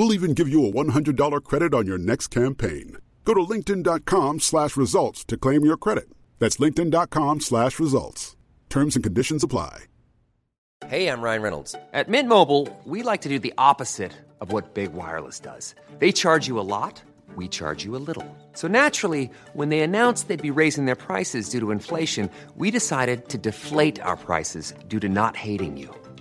We'll even give you a $100 credit on your next campaign. Go to linkedin.com slash results to claim your credit. That's linkedin.com slash results. Terms and conditions apply. Hey, I'm Ryan Reynolds. At Mint Mobile, we like to do the opposite of what Big Wireless does. They charge you a lot, we charge you a little. So naturally, when they announced they'd be raising their prices due to inflation, we decided to deflate our prices due to not hating you.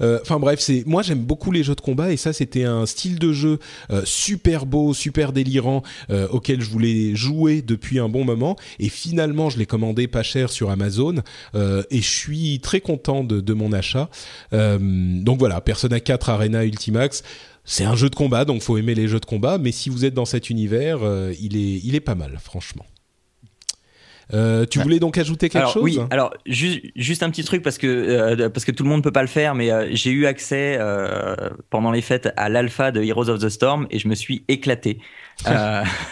Euh, enfin bref, c'est moi j'aime beaucoup les jeux de combat et ça c'était un style de jeu euh, super beau, super délirant euh, auquel je voulais jouer depuis un bon moment et finalement je l'ai commandé pas cher sur Amazon et je suis très content de, mon achat. donc voilà, Persona 4 Arena Ultimax. C'est un jeu de combat, donc faut aimer les jeux de combat. Mais si vous êtes dans cet univers, il est, il est pas mal, franchement. Euh, tu voulais donc ajouter quelque alors, chose? Oui, alors juste, juste un petit truc parce que euh, parce que tout le monde peut pas le faire, mais euh, j'ai eu accès pendant les fêtes à l'alpha de Heroes of the Storm et je me suis éclaté. *laughs*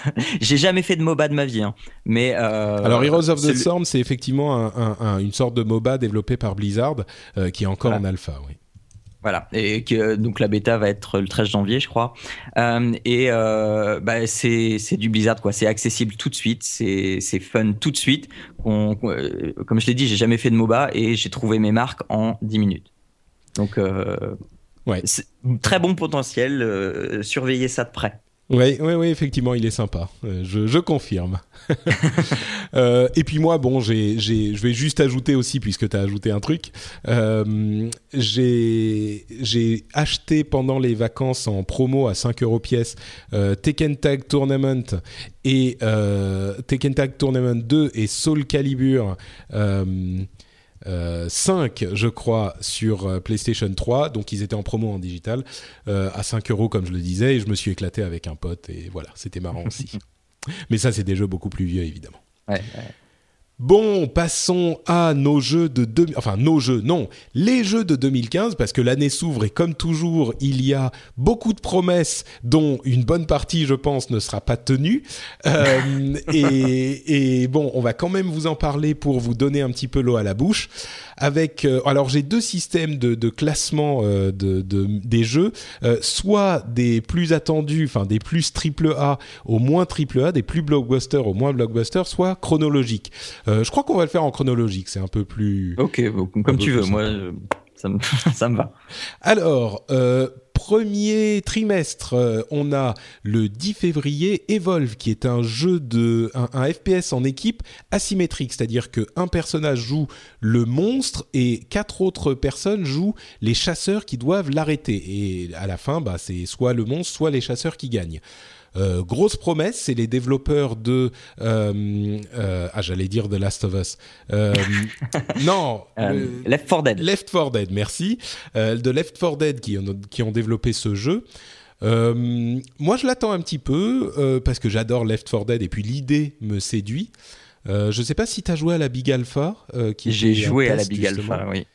*laughs* J'ai jamais fait de MOBA de ma vie, hein, mais alors Heroes of the Storm, c'est effectivement un, un, un, une sorte de MOBA développé par Blizzard qui est encore voilà. en alpha, oui. Voilà, et que donc la bêta va être le 13 janvier, je crois. Euh, et euh, bah, c'est c'est du Blizzard quoi, c'est accessible tout de suite, c'est c'est fun tout de suite. On, euh, comme je l'ai dit, j'ai jamais fait de MOBA et j'ai trouvé mes marques en 10 minutes. Donc euh, ouais, très bon potentiel. Euh, surveillez ça de près. Oui, oui, oui, effectivement, il est sympa. Euh, je, confirme. *laughs* euh, et puis moi, bon, je vais juste ajouter aussi, puisque tu as ajouté un truc, euh, j'ai, acheté pendant les vacances en promo à 5 euros pièce Tekken Tag Tournament et Tekken Tag Tournament 2 et Soul Calibur. Euh, euh, 5, je crois, sur euh, PlayStation 3. Donc, ils étaient en promo en digital euh, à 5 euros, comme je le disais. Et je me suis éclaté avec un pote. Et voilà, c'était marrant aussi. *laughs* Mais ça, c'est des jeux beaucoup plus vieux, évidemment. Ouais, ouais. Bon, passons à nos jeux de... deux- Enfin, nos jeux, non. Les jeux de 2015, parce que l'année s'ouvre et comme toujours, il y a beaucoup de promesses dont une bonne partie, je pense, ne sera pas tenue. Euh, et, bon, on va quand même vous en parler pour vous donner un petit peu l'eau à la bouche. Avec, euh, alors j'ai deux systèmes de, classement euh, de, de- des jeux, soit des plus attendus, enfin des plus triple A au moins triple A, des plus blockbusters au moins blockbusters, soit chronologiques. Euh, je crois qu'on va le faire en chronologique, c'est un peu plus. Ok, bon, comme tu veux. Moi, je- ça me, *laughs* ça me va. Alors, euh, premier trimestre, euh, on a le 10 février Evolve, qui est un jeu de un, un FPS en équipe asymétrique, c'est-à-dire que un personnage joue le monstre et quatre autres personnes jouent les chasseurs qui doivent l'arrêter. Et à la fin, bah, c'est soit le monstre, soit les chasseurs qui gagnent. Euh, grosse promesse, c'est les développeurs de euh, euh, ah j'allais dire The Last of Us. *laughs* Non, le- Left 4 Dead. Left 4 Dead, merci. De Left 4 Dead qui ont, qui ont développé ce jeu. Euh, moi, je l'attends un petit peu euh, parce que j'adore Left 4 Dead et puis l'idée me séduit. Euh, je sais pas si tu as joué à la Big Alpha. J'ai joué à la Big justement. Alpha, oui.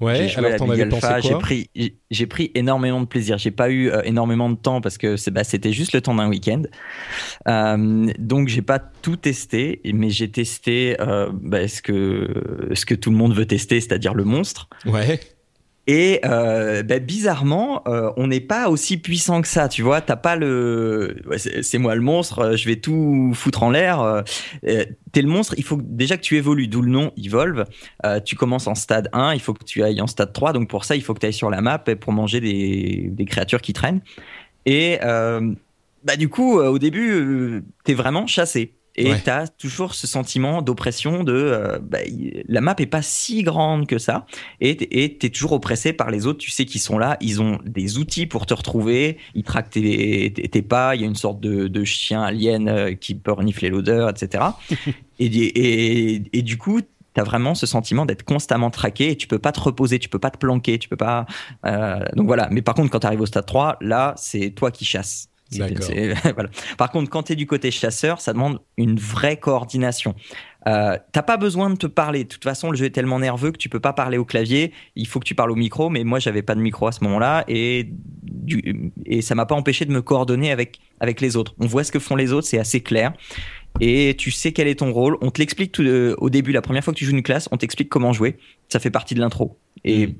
Ouais, alors t'en avais pensé j'ai pris, j'ai- pris énormément de plaisir. J'ai pas eu euh, énormément de temps parce que c'est- bah, c'était juste le temps d'un week-end. Euh, donc j'ai pas tout testé, mais j'ai testé euh, bah, ce que ce que tout le monde veut tester, c'est-à-dire le monstre. Ouais. Et euh, bah, bizarrement, euh, on n'est pas aussi puissant que ça, tu vois. T'as pas le, c'est moi le monstre, euh, je vais tout foutre en l'air. euh, T'es le monstre, il faut déjà que tu évolues, d'où le nom Evolve. Tu commences en stade 1, il faut que tu ailles en stade 3. Donc pour ça, il faut que tu ailles sur la map pour manger des, des créatures qui traînent. Et bah du coup, au début, t'es vraiment chassé. Et Ouais. t'as toujours ce sentiment d'oppression de euh, bah, la map est pas si grande que ça et t'es- et t'es toujours oppressé par les autres. Tu sais qu'ils sont là, ils ont des outils pour te retrouver, ils traquent tes, pas. Il y a une sorte de, de chien alien euh, qui peut renifler l'odeur, etc. *laughs* et, et, et du coup, t'as vraiment ce sentiment d'être constamment traqué et tu peux pas te reposer, tu peux pas te planquer, tu peux pas. euh, donc voilà. Mais par contre, quand tu arrives au stade 3, là, c'est toi qui chasses. *laughs* Voilà. Par contre, quand tu es du côté chasseur, ça demande une vraie coordination. Euh, T'as pas besoin de te parler. De toute façon, le jeu est tellement nerveux que tu peux pas parler au clavier. Il faut que tu parles au micro. Mais moi, j'avais pas de micro à ce moment-là et du, et ça m'a pas empêché de me coordonner avec avec les autres. On voit ce que font les autres, c'est assez clair. Et tu sais quel est ton rôle. On te l'explique tout de- au début, la première fois que tu joues une classe, on t'explique comment jouer. Ça fait partie de l'intro. Et Mm.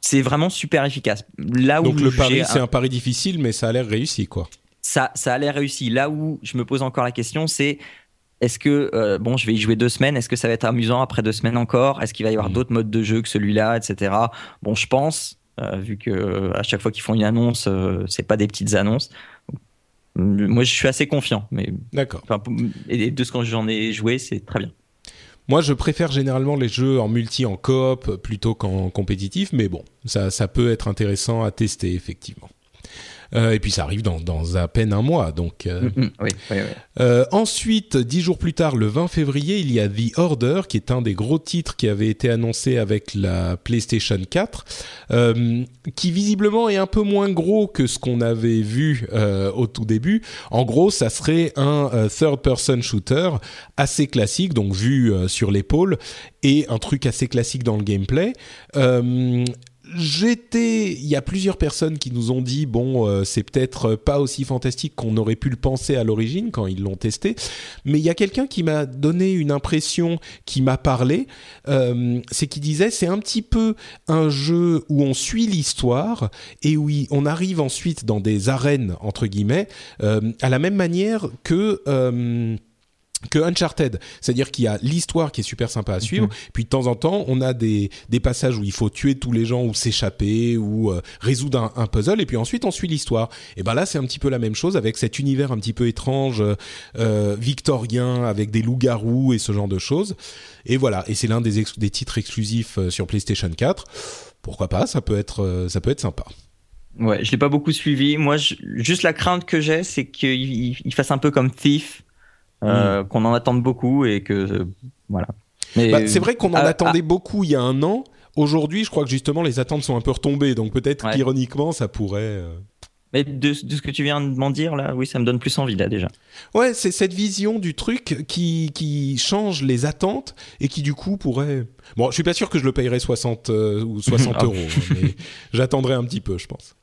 C'est vraiment super efficace. Là où Donc le pari, c'est un pari difficile, mais ça a l'air réussi, quoi. ça, ça a l'air réussi. Là où je me pose encore la question, c'est est-ce que, euh, bon, je vais y jouer deux semaines, est-ce que ça va être amusant après deux semaines encore? Est-ce qu'il va y avoir Mhm. d'autres modes de jeu que celui-là, etc. Bon, je pense, euh, vu que euh, à chaque fois qu'ils font une annonce, c'est pas des petites annonces. Moi, je suis assez confiant, mais D'accord. et de ce que j'en ai joué, c'est très bien. Moi, je préfère généralement les jeux en multi, en coop, plutôt qu'en compétitif, mais bon, ça, peut être intéressant à tester, effectivement. Euh, et puis ça arrive dans, dans à peine un mois, donc... euh, Mm, mm, oui, oui, oui. Euh, ensuite, dix jours plus tard, le 20 février, il y a The Order, qui est un des gros titres qui avait été annoncé avec la PlayStation 4, euh, qui visiblement est un peu moins gros que ce qu'on avait vu au tout début. En gros, ça serait un third-person shooter assez classique, donc vu sur l'épaule, et un truc assez classique dans le gameplay. J'étais, il y a plusieurs personnes qui nous ont dit bon, euh, c'est peut-être pas aussi fantastique qu'on aurait pu le penser à l'origine quand ils l'ont testé, mais il y a quelqu'un qui m'a donné une impression, qui m'a parlé, euh, c'est qu'il disait c'est un petit peu un jeu où on suit l'histoire et où on arrive ensuite dans des arènes entre guillemets, euh, à la même manière que que Uncharted, c'est-à-dire qu'il y a l'histoire qui est super sympa à suivre, Mhm. puis de temps en temps on a des, des passages où il faut tuer tous les gens ou s'échapper ou euh, résoudre un, un puzzle et puis ensuite on suit l'histoire. Et ben là c'est un petit peu la même chose avec cet univers un petit peu étrange euh, euh, victorien avec des loups-garous et ce genre de choses. Et voilà, et c'est l'un des, des titres exclusifs sur PlayStation 4. Pourquoi pas, ça peut être ça peut être sympa. Ouais, je l'ai pas beaucoup suivi. Moi, je- juste la crainte que j'ai, c'est qu'il il- il fasse un peu comme Thief, euh, qu'on en attende beaucoup et que euh, voilà. Mais Bah, c'est vrai qu'on en attendait beaucoup il y a un an. Aujourd'hui, je crois que justement les attentes sont un peu retombées, donc peut-être Ouais. qu'ironiquement ça pourrait. euh, Mais de, de ce que tu viens de m'en dire là, oui, ça me donne plus envie là déjà. Ouais, c'est cette vision du truc qui, qui change les attentes et qui du coup pourrait... Bon, je suis pas sûr que je le payerais 60 euh, ou 60 *laughs* Ah. euros, hein, mais j'attendrai un petit peu, je pense.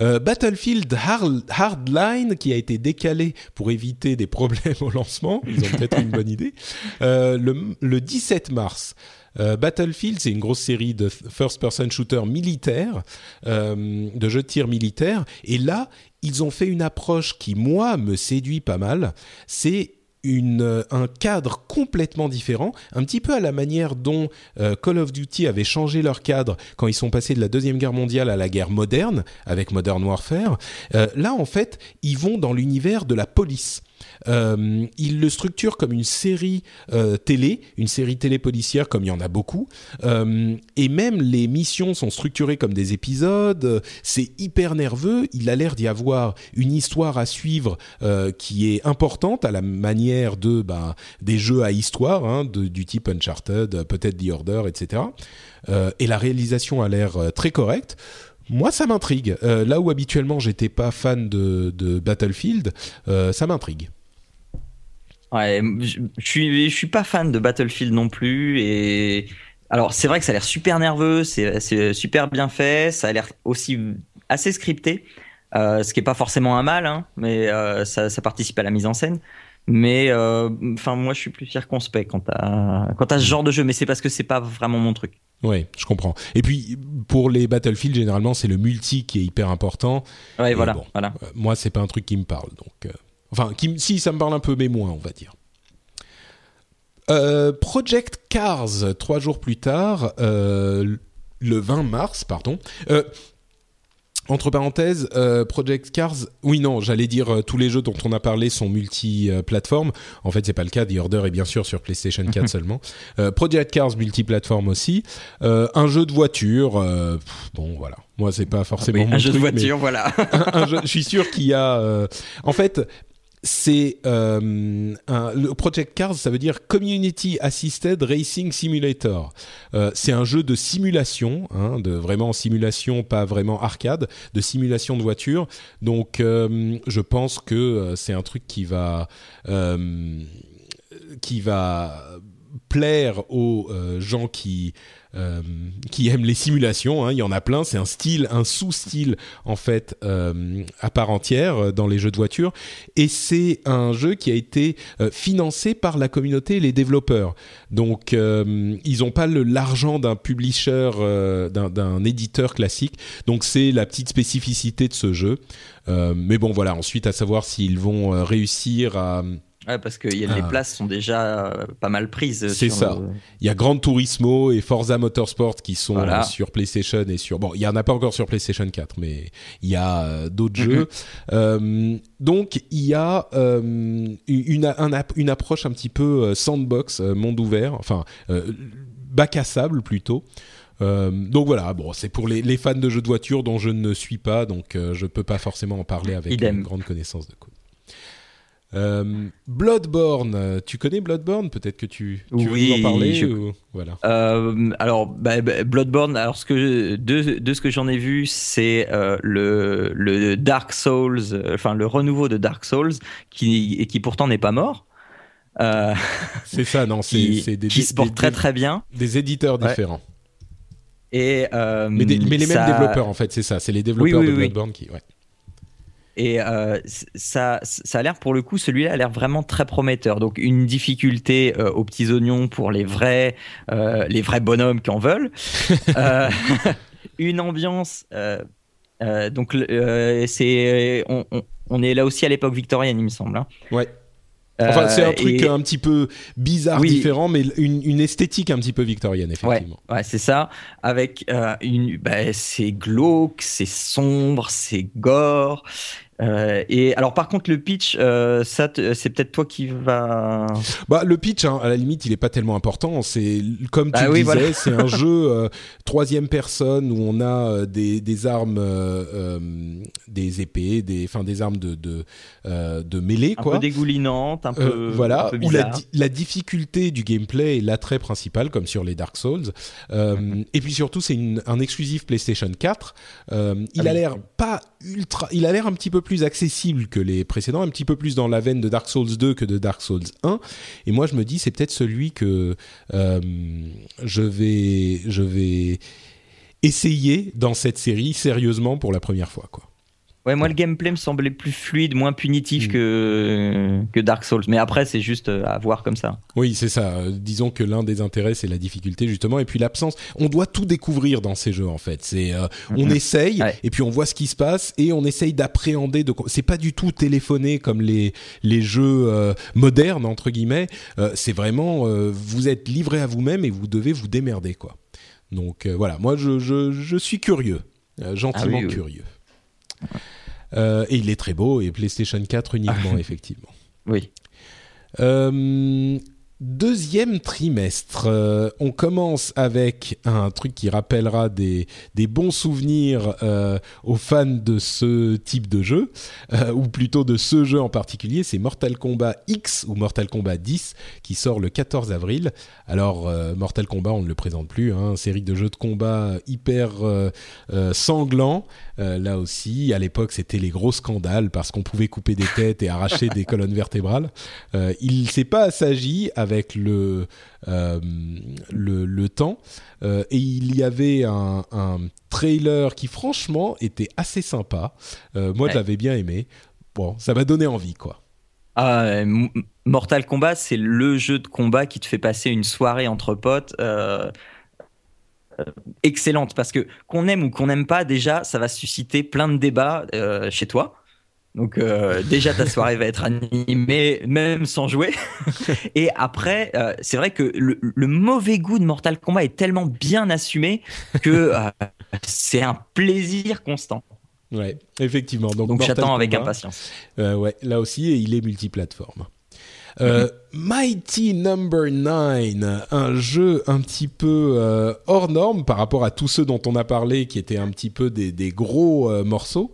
Euh, Battlefield Hard- Hardline, qui a été décalé pour éviter des problèmes au lancement, ils ont peut-être une bonne idée, euh, le, le 17 mars. Euh, Battlefield, c'est une grosse série de first-person shooter militaire, de jeux de tir militaire. Et là, ils ont fait une approche qui, moi, me séduit pas mal. C'est euh, un cadre complètement différent, un petit peu à la manière dont euh, Call of Duty avait changé leur cadre quand ils sont passés de la Deuxième Guerre mondiale à la guerre moderne, avec Modern Warfare. Euh, là, en fait, ils vont dans l'univers de la police. Euh, ils le structurent comme une série euh, télé, une série télé policière comme il y en a beaucoup. Euh, et même les missions sont structurées comme des épisodes. C'est hyper nerveux. Il a l'air d'y avoir une histoire à suivre qui est importante à la manière de bah, des jeux à histoire, hein, du type Uncharted, peut-être The Order, etc. Et la réalisation a l'air très correcte. Moi, ça m'intrigue. Euh, là où habituellement j'étais pas fan de, Battlefield, euh, ça m'intrigue. Ouais, je suis, pas fan de Battlefield non plus. Et alors, c'est vrai que ça a l'air super nerveux, c'est super bien fait, ça a l'air aussi assez scripté, euh, ce qui est pas forcément un mal, hein, mais ça, participe à la mise en scène. Mais enfin, moi, je suis plus circonspect quant à quant à ce genre de jeu, mais c'est parce que c'est pas vraiment mon truc. Ouais, je comprends. Et puis pour les Battlefield, généralement, c'est le multi qui est hyper important. Ouais, Et voilà, bon. voilà. Euh, moi, c'est pas un truc qui me parle, donc. euh, enfin, qui, si ça me parle un peu, mais moins, on va dire. Euh, Project Cars, trois jours plus tard, le 20 mars, pardon. Entre parenthèses, euh, Project Cars, oui non, j'allais dire euh, tous les jeux dont on a parlé sont multi-plateformes. En fait, c'est pas le cas. The Order est bien sûr sur PlayStation 4 *laughs* seulement. Euh, Project Cars multi-plateforme aussi. Euh, un jeu de voiture. euh, pff, bon, voilà. Moi, c'est pas forcément Oui, mon un jeu de truc, voiture, voilà. *laughs* un- un jeu- je suis sûr qu'il y a. euh, en fait, c'est euh, le Project Cars, ça veut dire Community Assisted Racing Simulator. Euh, c'est un jeu de simulation, hein, de vraiment simulation, pas vraiment arcade, de simulation de voiture. Donc, euh, je pense que euh, c'est un truc qui va qui va plaire aux gens qui euh, qui aiment les simulations. hein. Il y en a plein. C'est un style, un sous-style en fait euh, à part entière euh, dans les jeux de voiture. Et c'est un jeu qui a été financé par la communauté et les développeurs. Donc ils n'ont pas l'argent d'un publisher, d'un- éditeur classique. Donc c'est la petite spécificité de ce jeu. Mais bon voilà. Ensuite à savoir s'ils vont réussir à Ouais, parce que y a- Ah. les places sont déjà euh, pas mal prises. C'est sur ça. le- Il y a Gran Turismo et Forza Motorsport qui sont Voilà. euh, sur PlayStation et sur bon, il y en a pas encore sur PlayStation 4, mais il y a euh, d'autres Mhm. jeux. Euh, donc il y a euh, une, un une approche un petit peu euh, sandbox, euh, monde ouvert, enfin euh, bac à sable plutôt. Euh, donc voilà, bon, c'est pour les, les fans de jeux de voiture dont je ne suis pas, donc euh, je peux pas forcément en parler avec Idem. une grande connaissance de code. Euh, Bloodborne, euh, tu connais Bloodborne? Peut-être que tu, tu veux nous en parler je- ou- Voilà. Euh, alors, bah, bah, Bloodborne, alors ce que, de, de ce que j'en ai vu, c'est euh, le, le Dark Souls, enfin le renouveau de Dark Souls, qui, et qui pourtant n'est pas mort. *laughs* C'est ça, non, c'est c'est des, qui des- se porte des- très très bien. des éditeurs Ouais. différents. Et, Mais, des- mais les mêmes ça- développeurs, en fait, c'est ça. C'est les développeurs oui, de. Bloodborne qui. Ouais. Et euh, ça, ça a l'air pour le coup, celui-là a l'air vraiment très prometteur. Donc une difficulté euh, aux petits oignons pour les vrais, euh, les vrais bonhommes qui en veulent. *laughs* *laughs* Une ambiance. donc c'est, on, on- on est là aussi à l'époque victorienne, il me semble. hein. Ouais. Enfin, c'est un Euh, truc et- un petit peu bizarre, Oui. différent, mais une, une esthétique un petit peu victorienne, effectivement. Ouais, ouais c'est ça. Avec euh, une, bah, c'est glauque, c'est sombre, c'est gore. Euh, et alors, par contre, le pitch, euh, ça, c'est peut-être toi qui va. Bah, le pitch, hein, à la limite, il est pas tellement important. C'est comme tu Ah le oui, disais, voilà. c'est un *laughs* jeu euh, troisième personne où on a des, des armes, des épées, des, enfin des armes de de, de mêlée, Un quoi. peu dégoulinante, un peu, voilà, un peu où la, difficulté du gameplay est l'attrait principal, comme sur les Dark Souls. Mhm. Et puis surtout, c'est un exclusif PlayStation 4. Euh, il Ah a oui. l'air pas ultra, il a l'air un petit peu plus accessible que les précédents, un petit peu plus dans la veine de Dark Souls 2 que de Dark Souls 1. Et moi, je me dis, c'est peut-être celui que euh, je vais, je vais essayer dans cette série sérieusement pour la première fois, quoi. Ouais, moi, le gameplay me semblait plus fluide, moins punitif Mm. que, que Dark Souls. Mais après, c'est juste euh, à voir comme ça. Oui, c'est ça. Euh, disons que l'un des intérêts, c'est la difficulté justement, et puis l'absence. On doit tout découvrir dans ces jeux en fait. C'est, euh, on Mhm. essaye, Ouais. et puis on voit ce qui se passe, et on essaye d'appréhender. De... C'est pas du tout téléphoné comme les les jeux euh, modernes entre guillemets. Euh, c'est vraiment, vous êtes livré à vous-même et vous devez vous démerder quoi. Donc voilà, moi je je, je suis curieux, gentiment Ah oui, oui. curieux. Euh, et il est très beau et PlayStation 4 uniquement effectivement. Oui. Euh, deuxième trimestre, euh, on commence avec un truc qui rappellera des, des bons souvenirs euh, aux fans de ce type de jeu, euh, ou plutôt de ce jeu en particulier, c'est Mortal Kombat X ou Mortal Kombat 10 qui sort le 14 avril. Alors Mortal Kombat, on ne le présente plus, hein, série de jeux de combat hyper sanglants. Là aussi, à l'époque, c'était les gros scandales parce qu'on pouvait couper des têtes et arracher des *laughs* colonnes vertébrales. Il s'est pas assagi avec le euh, le, le temps euh, et il y avait un, un trailer qui franchement était assez sympa. Euh, moi, je Ouais. l'avais bien aimé. Bon, ça m'a donné envie, quoi. Ah, Mortal Kombat, c'est le jeu de combat qui te fait passer une soirée entre potes. excellente parce que qu'on aime ou qu'on n'aime pas déjà ça va susciter plein de débats euh, chez toi donc euh, déjà ta soirée va être animée même sans jouer *laughs* et après euh, c'est vrai que le, le mauvais goût de Mortal Kombat est tellement bien assumé que euh, c'est un plaisir constant Ouais, effectivement. Donc, j'attends avec impatience ouais, là aussi, et il est multiplateforme. Euh, Mighty Number 9, un jeu un petit peu euh, hors norme par rapport à tous ceux dont on a parlé qui étaient un petit peu des, des gros euh, morceaux.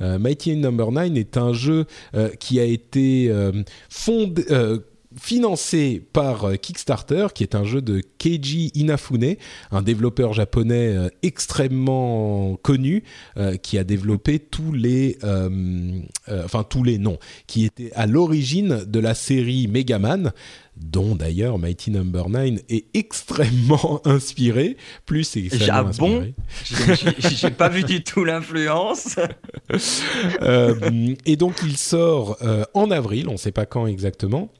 Euh, Mighty Number 9 est un jeu euh, qui a été euh, fondé, financé par euh, Kickstarter, qui est un jeu de Keiji Inafune, un développeur japonais euh, extrêmement connu, euh, qui a développé tous les, euh, enfin tous les noms, qui étaient à l'origine de la série Megaman, dont d'ailleurs Mighty Number 9 est extrêmement *laughs* inspiré, plus extrêmement Ah bon. J'ai- pas vu du tout l'influence et donc il sort en avril, on ne sait pas quand exactement.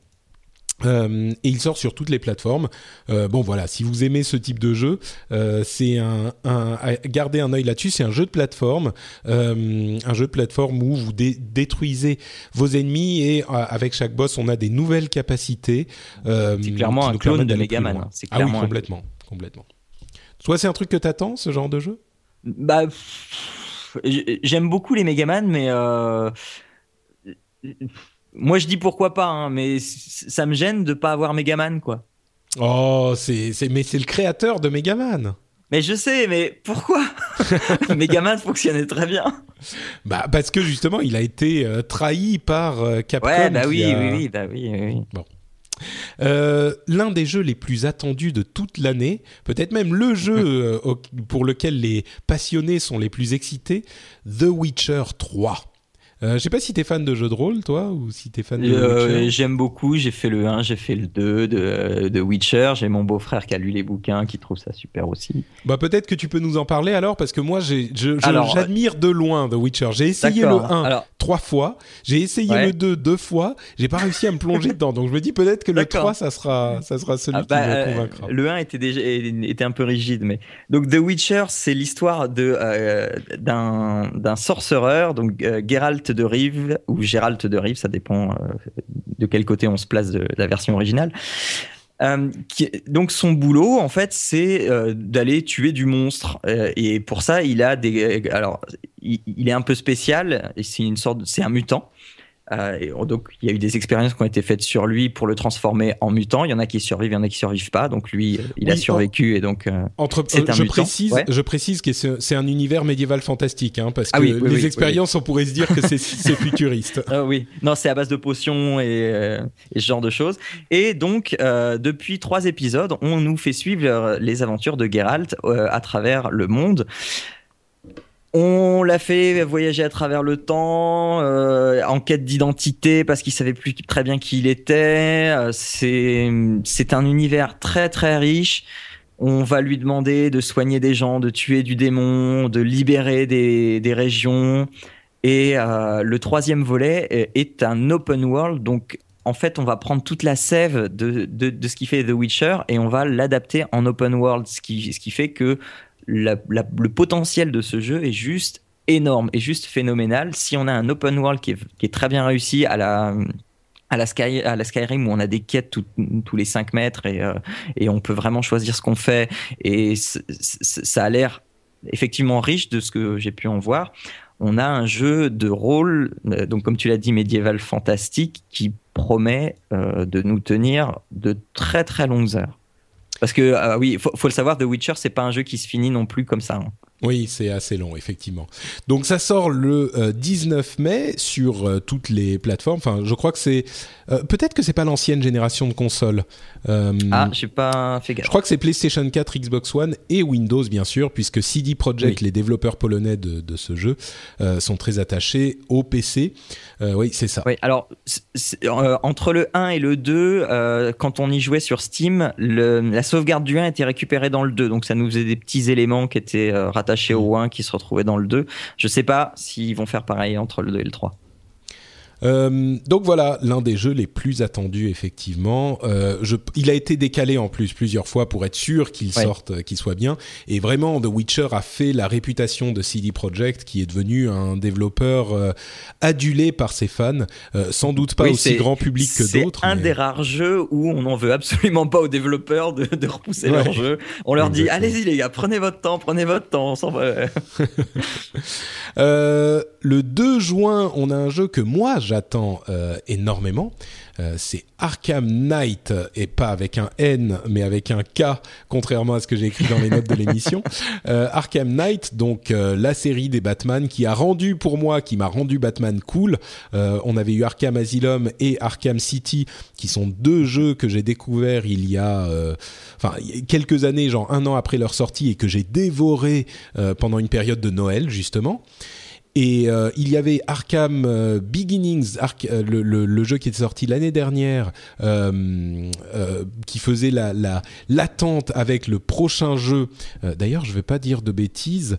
Euh, et il sort sur toutes les plateformes. Euh, bon voilà, si vous aimez ce type de jeu, euh, c'est un, un à garder un œil là-dessus. C'est un jeu de plateforme, euh, un jeu de plateforme où vous dé- détruisez vos ennemis et euh, avec chaque boss, on a des nouvelles capacités. euh, C'est clairement un nous clone de Megaman, hein. C'est Ah oui, un- complètement, complètement. Toi, c'est un truc que t'attends, ce genre de jeu? Bah, j'aime beaucoup les Megaman, mais euh, moi je dis pourquoi pas, hein, mais ça me gêne de pas avoir Megaman, quoi. Oh, c'est, c'est, mais c'est le créateur de Megaman. Mais je sais, mais pourquoi *laughs* Megaman fonctionnait très bien. Bah parce que justement il a été euh, trahi par euh, Capcom. Ouais, bah oui, a- oui, oui, bah oui, oui. oui. Euh, L'un des jeux les plus attendus de toute l'année, peut-être même le jeu *laughs* euh, au- pour lequel les passionnés sont les plus excités, The Witcher 3. Euh, je sais pas si t'es fan de jeux de rôle, toi, ou si t'es fan de Euh. J'aime beaucoup, j'ai fait le 1, j'ai fait le 2 de, de Witcher, j'ai mon beau-frère qui a lu les bouquins, qui trouve ça super aussi. Bah peut-être que tu peux nous en parler alors, parce que moi Alors, j'admire de loin The Witcher. J'ai essayé le D'accord. 1 Alors- trois fois, j'ai essayé Ouais. le 2 deux fois, j'ai pas réussi à me plonger dedans. Donc je me dis peut-être que le D'accord. 3 ça sera, ça sera celui Ah qui bah, me euh, convaincra. le 1 était déjà était un peu rigide, mais donc The Witcher, c'est l'histoire de euh, d'un sorcereur, donc euh, Geralt De Rive ou Gérald de Rive, ça dépend de quel côté on se place de la version originale. Euh, donc son boulot en fait c'est euh, d'aller tuer du monstre euh, et pour ça il a des alors il, il est un peu spécial c'est une sorte c'est un mutant euh, et donc, il y a eu des expériences qui ont été faites sur lui pour le transformer en mutant. Il y en a qui survivent, il y en a qui survivent pas. Donc lui, il a survécu et donc euh, entre. C'est un je précise, je précise que c'est un univers médiéval fantastique, hein, parce ah que les expériences, on pourrait se dire que *laughs* c'est futuriste. Ah oui, non, c'est à base de potions et, euh, et, ce genre de choses. Et donc, depuis trois épisodes, on nous fait suivre les aventures de Geralt à travers le monde. On l'a fait voyager à travers le temps, euh, en quête d'identité parce qu'il savait plus très bien qui il était. Euh, c'est un univers très très riche. On va lui demander de soigner des gens, de tuer du démon, de libérer des, des régions. Et euh, le troisième volet est un open world, donc en fait, on va prendre toute la sève de, de, de, ce qui fait The Witcher et on va l'adapter en open world, ce qui, ce qui fait que le potentiel de ce jeu est juste énorme et juste phénoménal. Si on a un open world qui est, très bien réussi à la à la, Skyrim où on a des quêtes tous les 5 mètres et, euh, et on peut vraiment choisir ce qu'on fait et ça a l'air effectivement riche de ce que j'ai pu en voir. On a un jeu de rôle, euh, donc comme tu l'as dit, médiéval fantastique qui promet euh, de nous tenir de très très longues heures. Parce que ah oui, faut, faut le savoir, The Witcher, c'est pas un jeu qui se finit non plus comme ça. Hein. Oui, c'est assez long, effectivement. Donc ça sort le 19 euh, mai sur euh, toutes les plateformes. Enfin, je crois que c'est... Euh, peut-être que c'est pas l'ancienne génération de consoles. ah, j'ai pas fait gaffe. Je crois que c'est PlayStation 4, Xbox One et Windows, bien sûr, puisque CD Projekt, les développeurs polonais de, de ce jeu, sont très attachés au PC. oui, c'est ça. Oui, alors, entre le 1 et le 2, quand on y jouait sur Steam, le, la sauvegarde du 1 était récupérée dans le 2. Donc ça nous faisait des petits éléments qui étaient attaché au 1 qui se retrouvait dans le 2. Je sais pas s'ils vont faire pareil entre le 2 et le 3. Euh, donc voilà, l'un des jeux les plus attendus effectivement. Euh, je, il a été décalé en plus plusieurs fois pour être sûr qu'il sorte, euh, qu'il soit bien. Et vraiment, The Witcher a fait la réputation de CD Projekt, qui est devenu un développeur euh, adulé par ses fans, sans doute pas aussi grand public que d'autres. C'est un des rares jeux où on n'en veut absolument pas aux développeurs de, de repousser leur jeu. On leur dit allez-y les gars, prenez votre temps, prenez votre temps. On s'en va. *laughs* le 2 juin, on a un jeu que moi j'attends euh, énormément. Euh, c'est Arkham Knight et pas avec un N mais avec un K contrairement à ce que j'ai écrit dans les notes de l'émission. *laughs* Euh, Arkham Knight donc la série des Batman qui a rendu pour moi qui m'a rendu Batman cool. On avait eu Arkham Asylum et Arkham City qui sont deux jeux que j'ai découverts il y a enfin quelques années genre un an après leur sortie et que j'ai dévoré pendant une période de Noël justement et euh, il y avait Arkham euh, Beginnings, euh, le, jeu qui était sorti l'année dernière, qui faisait la l'attente avec le prochain jeu. D'ailleurs, je vais pas dire de bêtises.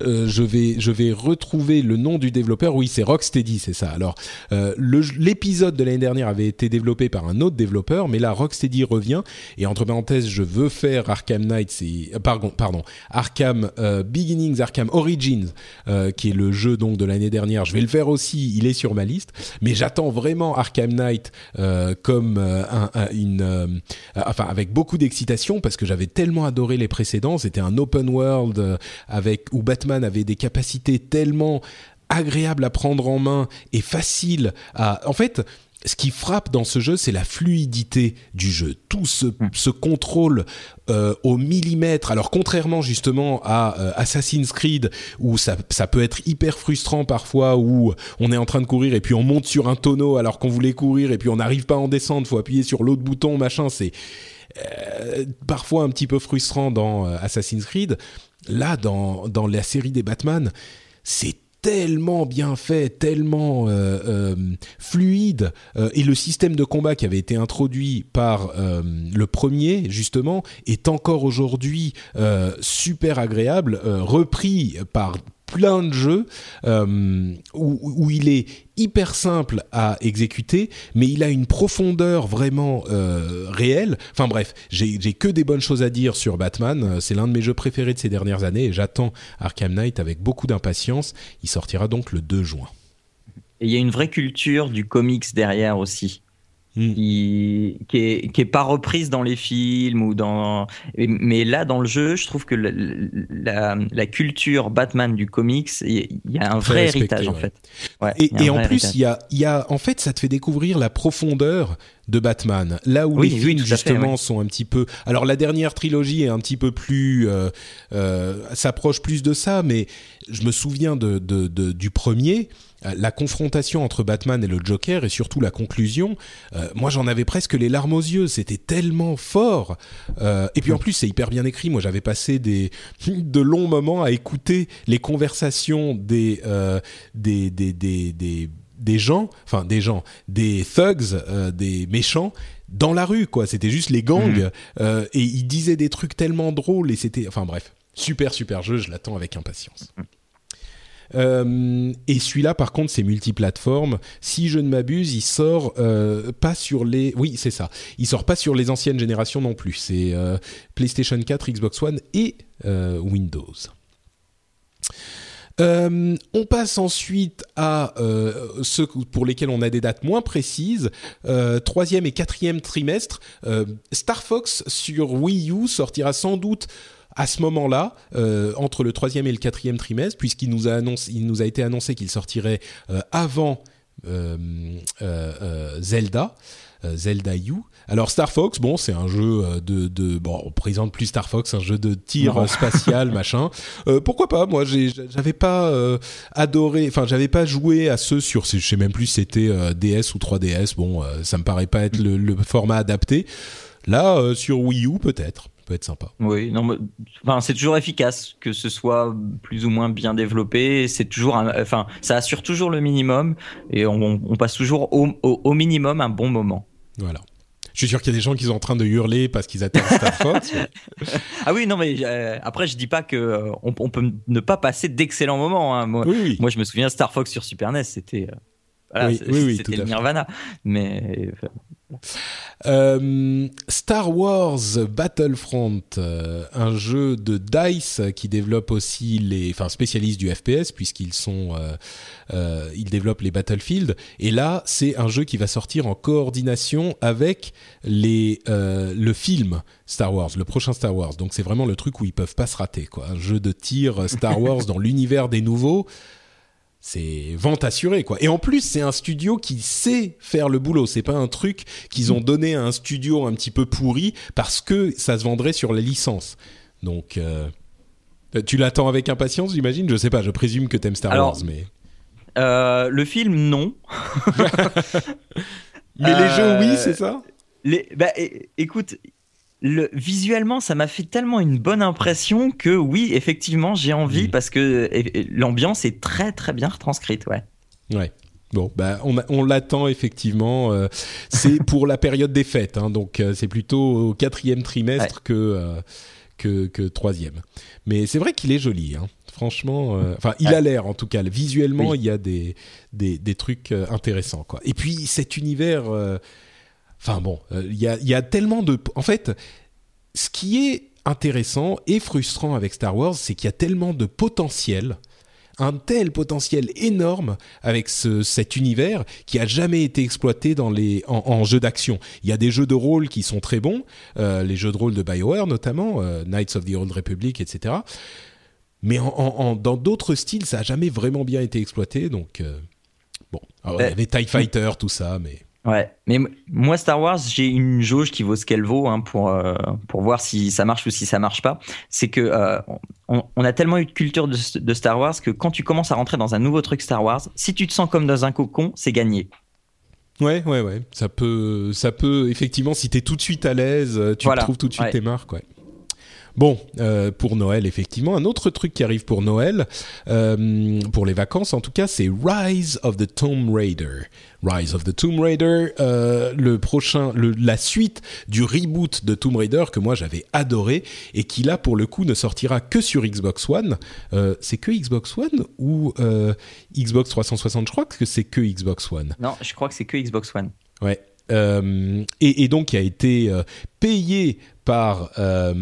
Je vais je vais retrouver le nom du développeur. Oui, c'est Rocksteady, c'est ça. Alors euh, l'épisode de l'année dernière avait été développé par un autre développeur, mais là Rocksteady revient. Et entre parenthèses, je veux faire Arkham Knight, euh, pardon pardon Arkham Beginnings, Arkham Origins, qui est le jeu donc de l'année dernière. Je vais le faire aussi. Il est sur ma liste, mais j'attends vraiment Arkham Knight comme un, une enfin avec beaucoup d'excitation parce que j'avais tellement adoré les précédents. C'était un open world avec où Batman avait des capacités tellement agréables à prendre en main et faciles à... En fait, ce qui frappe dans ce jeu, c'est la fluidité du jeu. Tout se, hmm. contrôle euh, au millimètre. Alors contrairement justement à euh, Assassin's Creed, où ça, peut être hyper frustrant parfois, où on est en train de courir et puis on monte sur un tonneau alors qu'on voulait courir et puis on n'arrive pas à en descendre, faut appuyer sur l'autre bouton, machin. C'est euh, parfois un petit peu frustrant dans Assassin's Creed là, dans, dans la série des Batman, c'est tellement bien fait, tellement euh, euh, fluide, euh, et le système de combat qui avait été introduit par le premier justement est encore aujourd'hui super agréable, repris par plein de jeux euh, où, il est hyper simple à exécuter, mais il a une profondeur vraiment euh, réelle. Enfin bref, j'ai que des bonnes choses à dire sur Batman. C'est l'un de mes jeux préférés de ces dernières années et j'attends Arkham Knight avec beaucoup d'impatience. Il sortira donc le 2 juin. Et il y a une vraie culture du comics derrière aussi. Hmm. Qui, qui, est, qui est pas reprise dans les films ou dans mais là dans le jeu je trouve que la, la, culture Batman du comics il y a un vrai héritage en fait. Ouais, et, et en plus il y a il y a en fait ça te fait découvrir la profondeur de Batman. Là où les films justement sont un petit peu alors la dernière trilogie est un petit peu plus euh, euh, s'approche plus de ça mais je me souviens de, de, de du premier la confrontation entre Batman et le Joker et surtout la conclusion, euh, moi j'en avais presque les larmes aux yeux, c'était tellement fort. Euh, et puis en plus c'est hyper bien écrit, moi j'avais passé des *laughs* de longs moments à écouter les conversations des des, des, des, des gens, enfin des gens, des thugs, des méchants dans la rue quoi. C'était juste les gangs mhm. et ils disaient des trucs tellement drôles et c'était, enfin bref, super super jeu, je l'attends avec impatience. Mhm. Euh, et celui-là, par contre, c'est multiplateforme. Si je ne m'abuse, il sort euh, pas sur les. Oui, c'est ça. Il sort pas sur les anciennes générations non plus. C'est euh, PlayStation 4, Xbox One et Windows. on passe ensuite à ceux pour lesquels on a des dates moins précises. troisième et quatrième trimestre, Star Fox sur Wii U sortira sans doute à ce moment-là, euh, entre le troisième et le quatrième trimestre, puisqu'il nous a annoncé, il nous a été annoncé qu'il sortirait euh, avant euh, Zelda. Zelda U. Alors Star Fox, bon, c'est un jeu de, de, bon, on présente plus Star Fox, un jeu de tir spatial, *laughs* machin. pourquoi pas? Moi, j'avais pas adoré, enfin, j'avais pas joué à ceux sur, je sais même plus si c'était DS ou 3DS. Bon, ça me paraît pas être le, le format adapté. Là, sur Wii U, peut-être peut être sympa. Oui, non, mais, enfin, c'est toujours efficace que ce soit plus ou moins bien développé. C'est toujours, enfin, ça assure toujours le minimum et on, passe toujours au, au, minimum un bon moment. Voilà. Je suis sûr qu'il y a des gens qui sont en train de hurler parce qu'ils attendent Star *laughs* Fox. ah oui, non, mais euh, après, je dis pas que euh, on, peut ne pas passer d'excellents moments. Hein. Moi, moi, je me souviens Star Fox sur Super NES, c'était. Euh, oui, c'était le Nirvana. Mais euh, Star Wars Battlefront, euh, un jeu de Dice qui développe aussi les, enfin spécialistes du FPS puisqu'ils sont, euh, ils développent les Battlefield. Et là, c'est un jeu qui va sortir en coordination avec les, le film Star Wars, le prochain Star Wars. Donc c'est vraiment le truc où ils peuvent pas se rater, quoi. Un jeu de tir Star *laughs* Wars dans l'univers des nouveaux c'est vente assurée quoi. Et en plus, c'est un studio qui sait faire le boulot. C'est pas un truc qu'ils ont donné à un studio un petit peu pourri parce que ça se vendrait sur la licence. Donc, euh, tu l'attends avec impatience, j'imagine? Je sais pas. Je présume que t'aimes Star Wars, mais euh, le film non. *laughs* mais les jeux oui, c'est ça? Les, bah, écoute, le, visuellement, ça m'a fait tellement une bonne impression que oui, effectivement, j'ai envie parce que l'ambiance est très très bien retranscrite, ouais. Ouais. Bon, bah, on, on l'attend effectivement. Euh, c'est pour la période des fêtes, hein, donc euh, c'est plutôt au quatrième trimestre que, euh, que, que troisième. Mais c'est vrai qu'il est joli, hein. franchement. Enfin, il a l'air en tout cas. Visuellement, il y a des, des, des trucs intéressants, quoi. Et puis cet univers Enfin bon, euh, il y, a, y, a, tellement de... En fait, ce qui est intéressant et frustrant avec Star Wars, c'est qu'il y a tellement de potentiel, un tel potentiel énorme avec ce, cet univers qui a jamais été exploité dans les, en, jeux d'action. Il y a des jeux de rôle qui sont très bons, euh, les jeux de rôle de BioWare notamment, euh, Knights of the Old Republic, etc. Mais en, dans d'autres styles, ça a jamais vraiment bien été exploité, donc... bon, alors, il y avait TIE Fighter, tout ça, mais... Ouais, mais moi Star Wars, j'ai une jauge qui vaut ce qu'elle vaut hein, pour euh, pour voir si ça marche ou si ça marche pas. C'est que euh, on, on, a tellement eu de culture de, de, Star Wars que quand tu commences à rentrer dans un nouveau truc Star Wars, si tu te sens comme dans un cocon, c'est gagné. Ouais, ouais, ouais. Ça peut, ça peut effectivement, si t'es tout de suite à l'aise, tu trouves tout de suite tes marques, ouais. Bon, euh, pour Noël, effectivement, un autre truc qui arrive pour Noël, euh, pour les vacances en tout cas, c'est Rise of the Tomb Raider. Rise of the Tomb Raider, euh, le prochain, le, la suite du reboot de Tomb Raider que moi j'avais adoré et qui là pour le coup ne sortira que sur Xbox One. Euh, c'est que Xbox One ou euh, Xbox 360 Je crois que c'est que Xbox One. Non, je crois que c'est que Xbox One. Ouais. Et, et, donc qui a été payé par euh,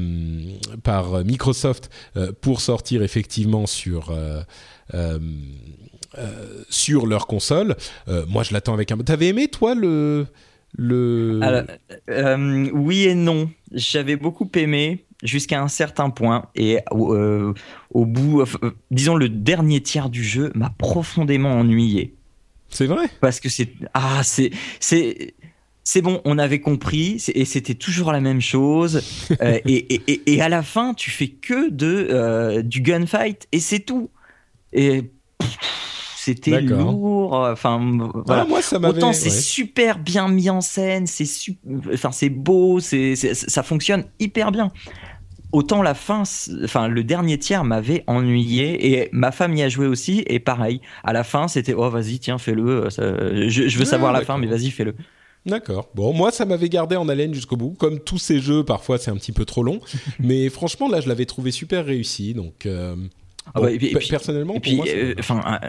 par Microsoft euh, pour sortir effectivement sur sur leur console. moi, je l'attends avec un. T'avais aimé toi le le Alors, Oui et non. J'avais beaucoup aimé jusqu'à un certain point et au bout, disons le dernier tiers du jeu m'a profondément ennuyé. C'est vrai? Parce que c'est ah c'est c'est c'est bon, on avait compris, et c'était toujours la même chose. *laughs* euh, et, et, et, à la fin, tu fais que de euh, du gunfight, et c'est tout. Et c'était lourd. Enfin, voilà. Ah, moi, ça Autant c'est ouais. super bien mis en scène, c'est enfin c'est beau, c'est ça fonctionne hyper bien. Autant la fin, enfin le dernier tiers m'avait ennuyé et ma femme y a joué aussi et pareil. À la fin, c'était oh vas-y tiens fais-le. Je, je, veux savoir la fin, mais vas-y fais-le. D'accord. Bon, moi, ça m'avait gardé en haleine jusqu'au bout. Comme tous ces jeux, parfois, c'est un petit peu trop long. *laughs* mais franchement, là, je l'avais trouvé super réussi. Donc, euh, ah bah, et puis, personnellement, et puis, pour moi, enfin, euh,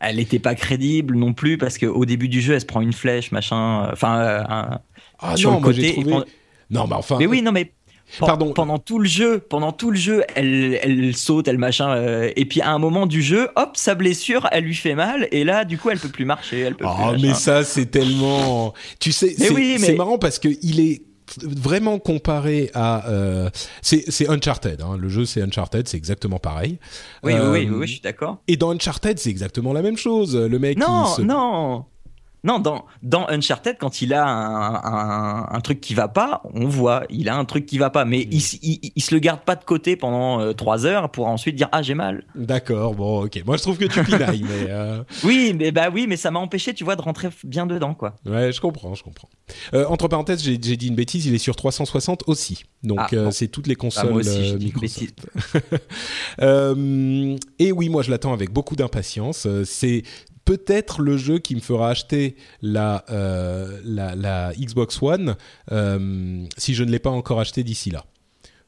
elle n'était pas crédible non plus parce qu'au début du jeu, elle se prend une flèche, machin. Enfin, euh, ah sur non, le côté. Moi, trouvé... Non, mais enfin. Mais oui, non, mais Pardon. Pendant tout le jeu, pendant tout le jeu, elle, elle saute, elle machin, euh, et puis à un moment du jeu, hop, sa blessure, elle lui fait mal, et là, du coup, elle peut plus marcher, elle peut oh, plus. mais ça, c'est tellement, *laughs* tu sais, c'est oui, mais... marrant parce que il est vraiment comparé à euh, c'est Uncharted hein. le jeu c'est Uncharted c'est exactement pareil oui, euh, oui, oui oui je suis d'accord et dans Uncharted c'est exactement la même chose le mec non se... non non, dans, dans Uncharted, quand il a un, un, un, truc qui va pas, on voit, il a un truc qui va pas, mais il, il, il se le garde pas de côté pendant euh, trois heures pour ensuite dire ah j'ai mal. D'accord, bon ok. Moi je trouve que tu pinailles, *laughs* mais euh... oui, mais bah oui, mais ça m'a empêché, tu vois, de rentrer bien dedans quoi. Ouais, je comprends, je comprends. Euh, entre parenthèses, j'ai dit une bêtise, il est sur 360 aussi, donc ah, euh, bon. c'est toutes les consoles bah, moi aussi, Microsoft. *laughs* et oui, moi je l'attends avec beaucoup d'impatience. c'est peut-être le jeu qui me fera acheter la, euh, Xbox One euh, si je ne l'ai pas encore acheté d'ici là.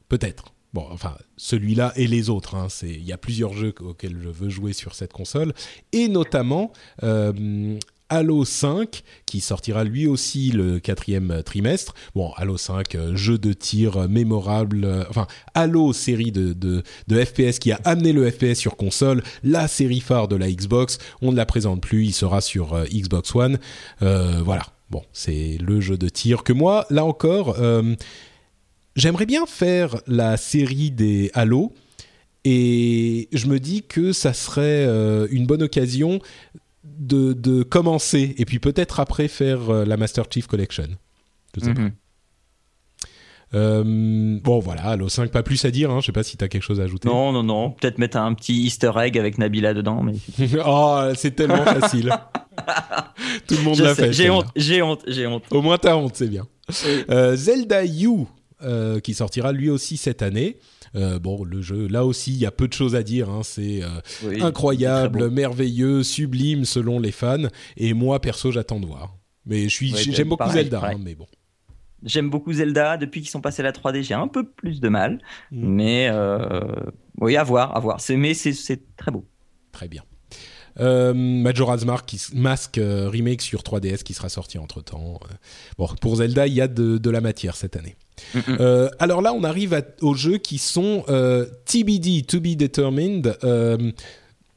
Peut-être. Bon, enfin, celui-là et les autres. Hein, il y a plusieurs jeux auxquels je veux jouer sur cette console. Et notamment euh, Halo 5 qui sortira lui aussi le quatrième trimestre. Bon, Halo 5, euh, jeu de tir mémorable. Euh, enfin, Halo série de, FPS qui a amené le FPS sur console, la série phare de la Xbox. On ne la présente plus, il sera sur euh, Xbox One. Voilà. Bon, c'est le jeu de tir que moi, là encore, j'aimerais bien faire la série des Halo. Et je me dis que ça serait une bonne occasion de, de, commencer et puis peut-être après faire euh, la Master Chief Collection. Je sais Mhm. pas. Euh, bon voilà, Halo 5, pas plus à dire, hein. je sais pas si tu as quelque chose à ajouter. Non, non, non. Peut-être mettre un petit Easter egg avec Nabila dedans. Mais... *laughs* oh, c'est tellement facile. *laughs* Tout le monde l'a fait. J'ai honte, j'ai honte, j'ai honte. Au moins t'as honte, c'est bien. Euh, Zelda U, qui sortira lui aussi cette année. Euh, bon, le jeu, là aussi, il y a peu de choses à dire. Hein. C'est euh, Oui, incroyable, merveilleux, sublime selon les fans. Et moi, perso, j'attends de voir. Mais je suis, j'aime beaucoup pareil, Zelda, pareil. hein, mais bon. J'aime beaucoup Zelda. Depuis qu'ils sont passés à la 3D, j'ai un peu plus de mal. Mm. Mais euh, oui, à voir, à voir. C'est, mais c'est, c'est très beau. Très bien. Euh, Majora's Mask, euh, remake sur 3DS qui sera sorti entre temps. bon, pour Zelda, il y a de, de la matière cette année. Mm. Euh, alors là, on arrive à- aux jeux qui sont euh, TBD, to be determined. euh,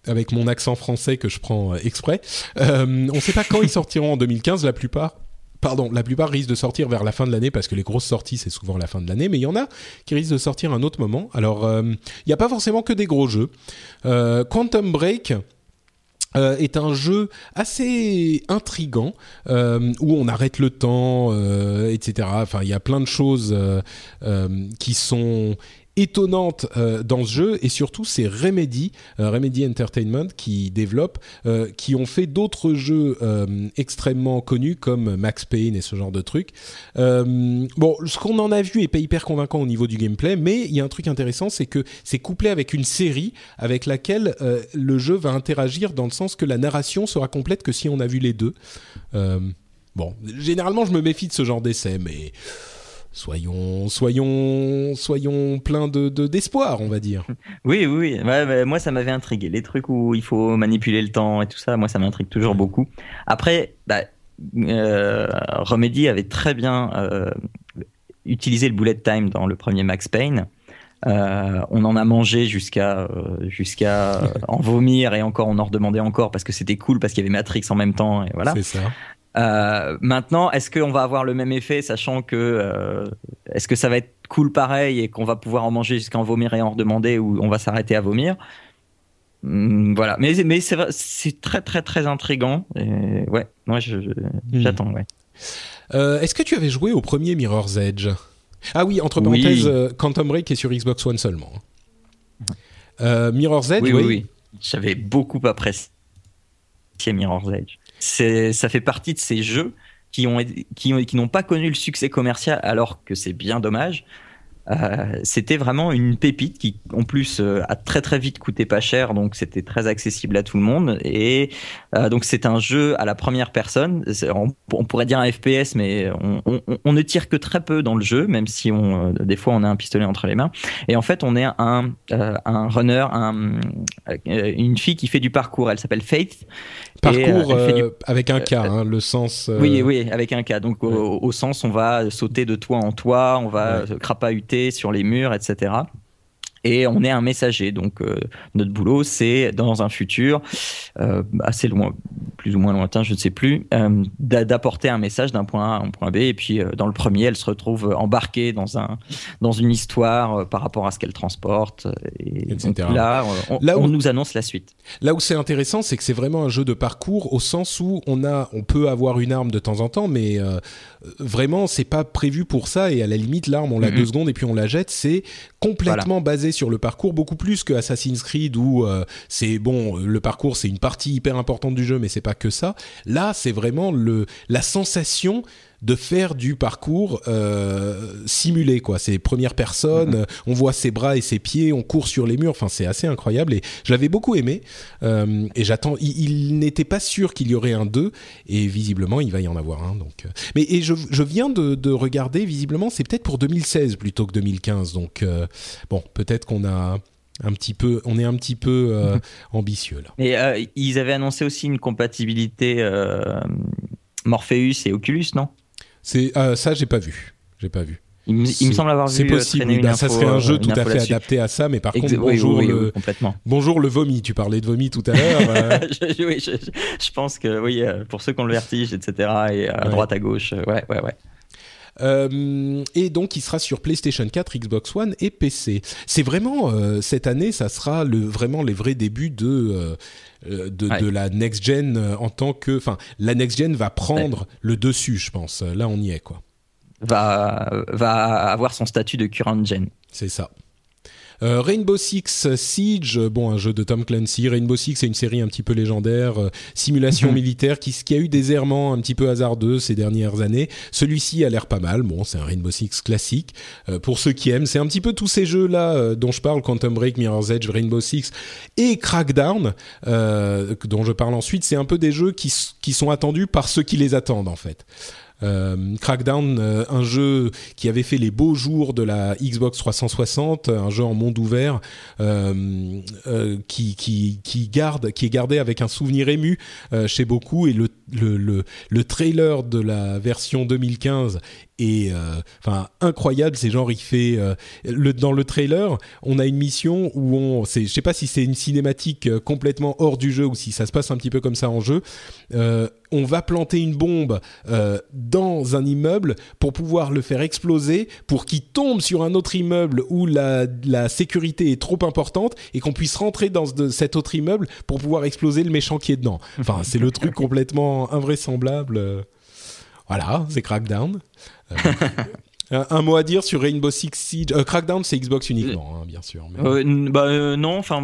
avec mon accent français que je prends euh, exprès. Euh, on ne sait pas quand ils *laughs* sortiront en 2015, la plupart. Pardon, la plupart risquent de sortir vers la fin de l'année parce que les grosses sorties c'est souvent la fin de l'année, mais il y en a qui risquent de sortir à un autre moment. Alors, euh, il n'y a pas forcément que des gros jeux. Euh, Quantum Break, euh, est un jeu assez intrigant euh, où on arrête le temps, euh, etc. Enfin, il y a plein de choses euh, euh, qui sont étonnante euh, dans ce jeu et surtout c'est Remedy, euh, Remedy Entertainment qui développe, euh, qui ont fait d'autres jeux extrêmement connus comme Max Payne et ce genre de trucs. bon, ce qu'on en a vu est pas hyper convaincant au niveau du gameplay, mais il y a un truc intéressant, c'est que c'est couplé avec une série avec laquelle le jeu va interagir dans le sens que la narration sera complète que si on a vu les deux. bon, généralement je me méfie de ce genre d'essai, mais soyons, soyons, soyons pleins de d'espoir, on va dire. *laughs* Oui, oui, oui. moi, ça m'avait intrigué. Les trucs où il faut manipuler le temps et tout ça, moi, ça m'intrigue toujours beaucoup. Après, bah, euh, Remedy avait très bien euh, utilisé le bullet time dans le premier Max Payne. Euh, on en a mangé jusqu'à jusqu'à en vomir et encore on en redemandait encore parce que c'était cool parce qu'il y avait Matrix en même temps et voilà. C'est ça. Euh, maintenant, est-ce qu'on va avoir le même effet, sachant que euh, est-ce que ça va être cool pareil et qu'on va pouvoir en manger jusqu'à en vomir et en redemander ou on va s'arrêter à vomir? Hmm, Voilà, mais mais c'est très très très intrigant. Et ouais, moi hmm. j'attends. Ouais. Euh, est-ce que tu avais joué au premier Mirror's Edge? Ah oui, entre parenthèses, Quantum Break est sur Xbox One seulement. Mirror's Edge, oui, oui, oui. J'avais beaucoup apprécié Mirror's Edge ça fait partie de ces jeux qui ont qui qui n'ont pas connu le succès commercial alors que c'est bien dommage euh, c'était vraiment une pépite qui, en plus, euh, a très très vite coûté pas cher, donc c'était très accessible à tout le monde. Et euh, donc c'est un jeu à la première personne. On, pourrait dire un FPS, mais on, on, on, ne tire que très peu dans le jeu, même si on, des fois on a un pistolet entre les mains. Et en fait, on est un, un runner, un, une fille qui fait du parcours. Elle s'appelle Faith. Parcours avec un K, hein, le sens. Oui, oui, avec un K. Donc au, sens, on va sauter de toit en toit, on va crapahuter sur les murs, etc et on est un messager. Donc euh, notre boulot, c'est dans un futur euh, assez loin, plus ou moins lointain, je ne sais plus, euh, d'apporter un message d'un point A à un point B. Et puis dans le premier, elle se retrouve embarquée dans un dans une histoire par rapport à ce qu'elle transporte. Et etc. là, on, là on nous annonce la suite. Là où c'est intéressant, c'est que c'est vraiment un jeu de parcours au sens où on a, on peut avoir une arme de temps en temps, mais vraiment, c'est pas prévu pour ça. Et à la limite, l'arme, on l'a deux secondes et puis on la jette. C'est complètement basé sur le parcours, beaucoup plus que Assassin's Creed où euh, c'est bon, le parcours c'est une partie hyper importante du jeu, mais c'est pas que ça. Là, c'est vraiment le la sensation de faire du parcours euh, simulé quoi. C'est première personne, mhm. on voit ses bras et ses pieds, on court sur les murs. Enfin, c'est assez incroyable et je l'avais beaucoup aimé. Euh, et j'attends. Il, n'était pas sûr qu'il y aurait un 2 et visiblement il va y en avoir un. Donc, euh. mais et je, je viens de, de, regarder. Visiblement, c'est peut-être pour 2016 plutôt que 2015. Donc euh, bon, peut-être qu'on a un petit peu, on est un petit peu euh, *laughs* ambitieux là. Et euh, ils avaient annoncé aussi une compatibilité euh, Morpheus et Oculus, non? C'est euh, ça, j'ai pas vu. J'ai pas vu. Il me, semble avoir vu. C'est euh, possible. Bah, ça serait un jeu tout à fait adapté à ça, mais par contre, bonjour le bonjour le vomi. Tu parlais de vomi tout à l'heure. *laughs* Euh. je, oui, je, pense que oui, pour ceux qui ont le vertige, etc. Et à droite, à gauche, ouais, ouais, ouais. Euh, et donc, il sera sur PlayStation 4, Xbox One et PC. C'est vraiment cette année, ça sera le vraiment les vrais débuts de de, de, la next gen en tant que, enfin, la next gen va prendre le dessus, je pense. Là, on y est, quoi. Va va avoir son statut de current gen. C'est ça. Euh, Rainbow Six Siege, bon un jeu de Tom Clancy. Rainbow Six c'est une série un petit peu légendaire, euh, simulation mhm. militaire qui, qui, a eu des errements un petit peu hasardeux ces dernières années. Celui-ci a l'air pas mal. Bon, c'est un Rainbow Six classique euh, pour ceux qui aiment. C'est un petit peu tous ces jeux là dont je parle, Quantum Break, Mirror's Edge, Rainbow Six et Crackdown, dont je parle ensuite. C'est un peu des jeux qui, qui sont attendus par ceux qui les attendent en fait. Euh, Crackdown, euh, un jeu qui avait fait les beaux jours de la Xbox 360, un jeu en monde ouvert euh, qui, garde, qui est gardé avec un souvenir ému chez beaucoup. Et le, le, trailer de la version 2015 est enfin incroyable c'est genre il fait le, dans le trailer on a une mission où on c'est je sais pas si c'est une cinématique complètement hors du jeu ou si ça se passe un petit peu comme ça en jeu on va planter une bombe euh, dans un immeuble pour pouvoir le faire exploser, pour qu'il tombe sur un autre immeuble où la, sécurité est trop importante et qu'on puisse rentrer dans cet autre immeuble pour pouvoir exploser le méchant qui est dedans. Enfin, c'est le truc *laughs* complètement invraisemblable. Voilà, c'est Crackdown. Euh, *laughs* Un, mot à dire sur Rainbow Six Siege. Euh, Crackdown, c'est Xbox uniquement, hein, bien sûr. mais- Euh, bah non, enfin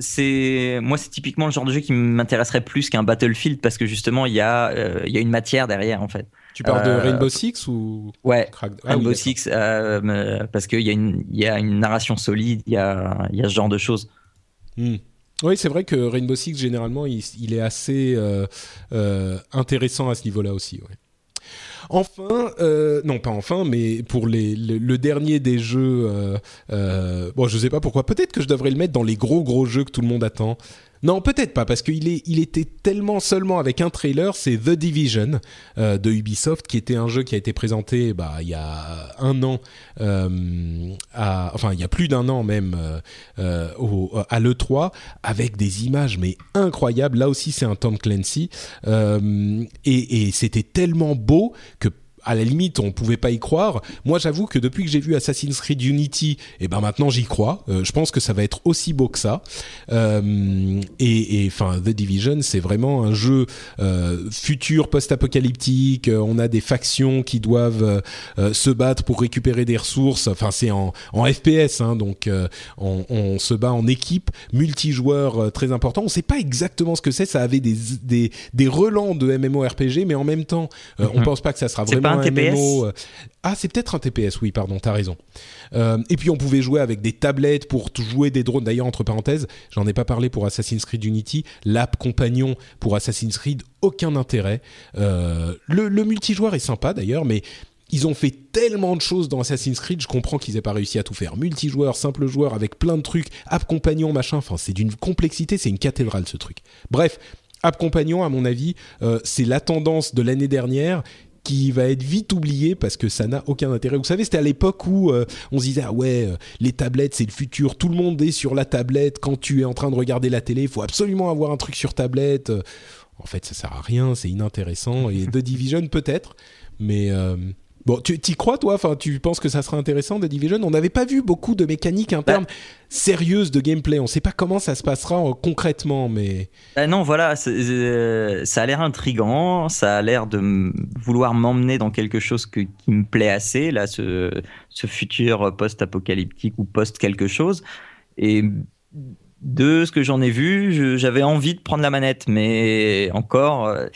c'est moi c'est typiquement le genre de jeu qui m'intéresserait plus qu'un Battlefield parce que justement il y a il y a une matière derrière en fait. tu parles de Rainbow Six ou Ouais. Ah Rainbow. Six parce qu'il y a une y a une narration solide, il y a y a ce genre de choses. Hmm. Oui, c'est vrai que Rainbow Six, généralement, il, il est assez intéressant à ce niveau-là aussi. ouais. Enfin, euh, non pas enfin, mais pour le dernier des jeux, euh, euh, bon, je sais pas pourquoi. Peut-être que je devrais le mettre dans les gros gros jeux que tout le monde attend. Non, peut-être pas, parce qu'il il était tellement seulement avec un trailer. C'est The Division euh, de Ubisoft, qui était un jeu qui a été présenté, bah, il y a un an, euh, enfin, il y a plus d'un an même, euh, à l'E3, avec des images mais incroyables. Là aussi, c'est un Tom Clancy, et c'était tellement beau que à la limite, on pouvait pas y croire. Moi, j'avoue que depuis que j'ai vu Assassin's Creed Unity, et ben maintenant j'y crois. Euh, je pense que ça va être aussi beau que ça. Euh, et enfin, The Division, c'est vraiment un jeu euh, futur, post-apocalyptique. On a des factions qui doivent se battre pour récupérer des ressources. Enfin, c'est en, en FPS, hein, donc on, on se bat en équipe, multijoueur très important. On sait pas exactement ce que c'est. Ça avait des, des, des relents de MMORPG, mais en même temps, euh, on Mhm. pense pas que ça sera vraiment un TPS? MMO. euh, Ah, c'est peut-être un TPS, oui, pardon, t'as raison. Euh, et puis on pouvait jouer avec des tablettes pour jouer des drones. D'ailleurs, entre parenthèses, j'en ai pas parlé pour Assassin's Creed Unity. L'app compagnon pour Assassin's Creed, aucun intérêt. Euh, le, le multijoueur est sympa d'ailleurs, mais ils ont fait tellement de choses dans Assassin's Creed, je comprends qu'ils aient pas réussi à tout faire. Multijoueur, simple joueur, avec plein de trucs, app compagnon, machin. Enfin, c'est d'une complexité, c'est une cathédrale ce truc. Bref, app compagnon, à mon avis, euh, c'est la tendance de l'année dernière qui va être vite oubliée parce que ça n'a aucun intérêt. Vous savez, c'était à l'époque où euh, on se disait ah ouais, euh, les tablettes c'est le futur, tout le monde est sur la tablette quand tu es en train de regarder la télé, il faut absolument avoir un truc sur tablette. Euh, En fait, ça sert à rien, c'est inintéressant et *laughs* The Division peut-être, mais Bon, tu y crois toi? Enfin, tu penses que ça sera intéressant The Division? On n'avait pas vu beaucoup de mécaniques internes sérieuses de gameplay. On ne sait pas comment ça se passera euh, concrètement, mais Ah non, voilà, euh, ça a l'air intrigant, ça a l'air de vouloir m'emmener dans quelque chose que- qui me plaît assez, là, ce, ce futur post-apocalyptique ou post-quelque chose. Et de ce que j'en ai vu, j'avais envie de prendre la manette, mais encore. euh,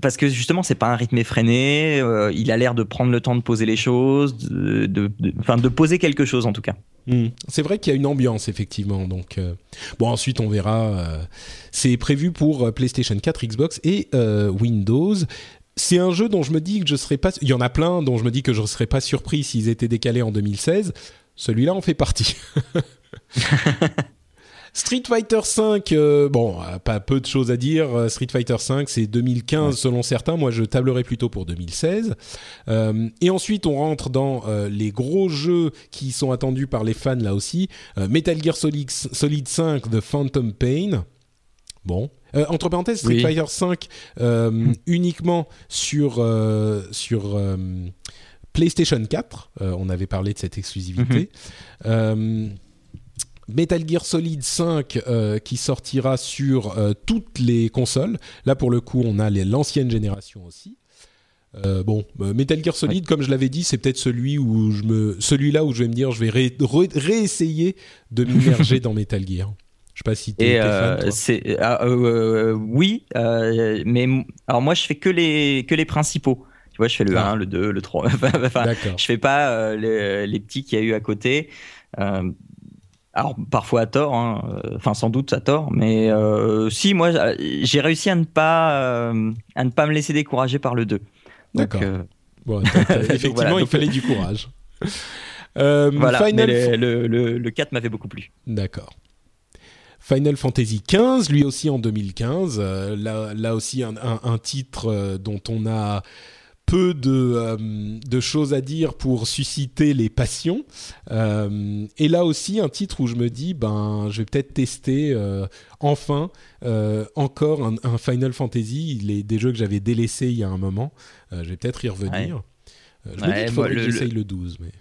parce que justement, c'est pas un rythme effréné. euh, il a l'air de prendre le temps de poser les choses, de, de, de- enfin, de poser quelque chose en tout cas. Hmm. C'est vrai qu'il y a une ambiance effectivement. Donc euh, bon, ensuite on verra. euh, c'est prévu pour PlayStation 4, Xbox et Windows. C'est un jeu dont je me dis que je serais pas. Il y en a plein dont je me dis que je serais pas surpris s'ils étaient décalés en 2016. Celui-là en fait partie. *laughs* Street Fighter 5, bon, euh, pas peu de choses à dire. Euh, Street Fighter 5, c'est 2015 selon certains. Moi, je tablerais plutôt pour 2016. Euh, et ensuite, on rentre dans euh, les gros jeux qui sont attendus par les fans là aussi. Euh, Metal Gear Solid, Solid 5 de Phantom Pain. Bon. Euh, entre parenthèses, Street Oui. Fighter 5 euh, uniquement sur euh, sur euh, PlayStation 4. Euh, on avait parlé de cette exclusivité. Euh, Metal Gear Solid 5 euh, qui sortira sur euh, toutes les consoles. Là, pour le coup, on a l'ancienne génération aussi. Euh, bon, Metal Gear Solid, comme je l'avais dit, c'est peut-être celui où je me, celui-là où je vais me dire, je vais ré- réessayer de m'immerger *laughs* dans Metal Gear. Je sais pas si t'es fan, c'est oui, mais alors moi je fais que les que les principaux. Tu vois, je fais le Ah. 1, le 2, le 3. *laughs* enfin, je fais pas les, les petits qu'il y a eu à côté. Euh, alors parfois à tort, hein, euh, enfin sans doute à tort, mais euh, si moi j'ai réussi à ne pas euh, à ne pas me laisser décourager par le 2. Donc, D'accord. euh, Bon, *laughs* effectivement, Voilà, il fallait du courage. *laughs* Voilà, Final mais le, le, le, le 4 m'avait beaucoup plu. D'accord. Final Fantasy XV, lui aussi en 2015. euh, là, là aussi, un, un- un titre dont on a peu de, euh, de choses à dire pour susciter les passions. Euh, et là aussi, un titre où je me dis, ben, je vais peut-être tester euh, enfin encore un, un Final Fantasy. Les, des jeux que j'avais délaissés il y a un moment. Je vais peut-être y revenir. Je me Ouais, dis qu'il moi, faudrait que le- j'essaye le 12. Mais...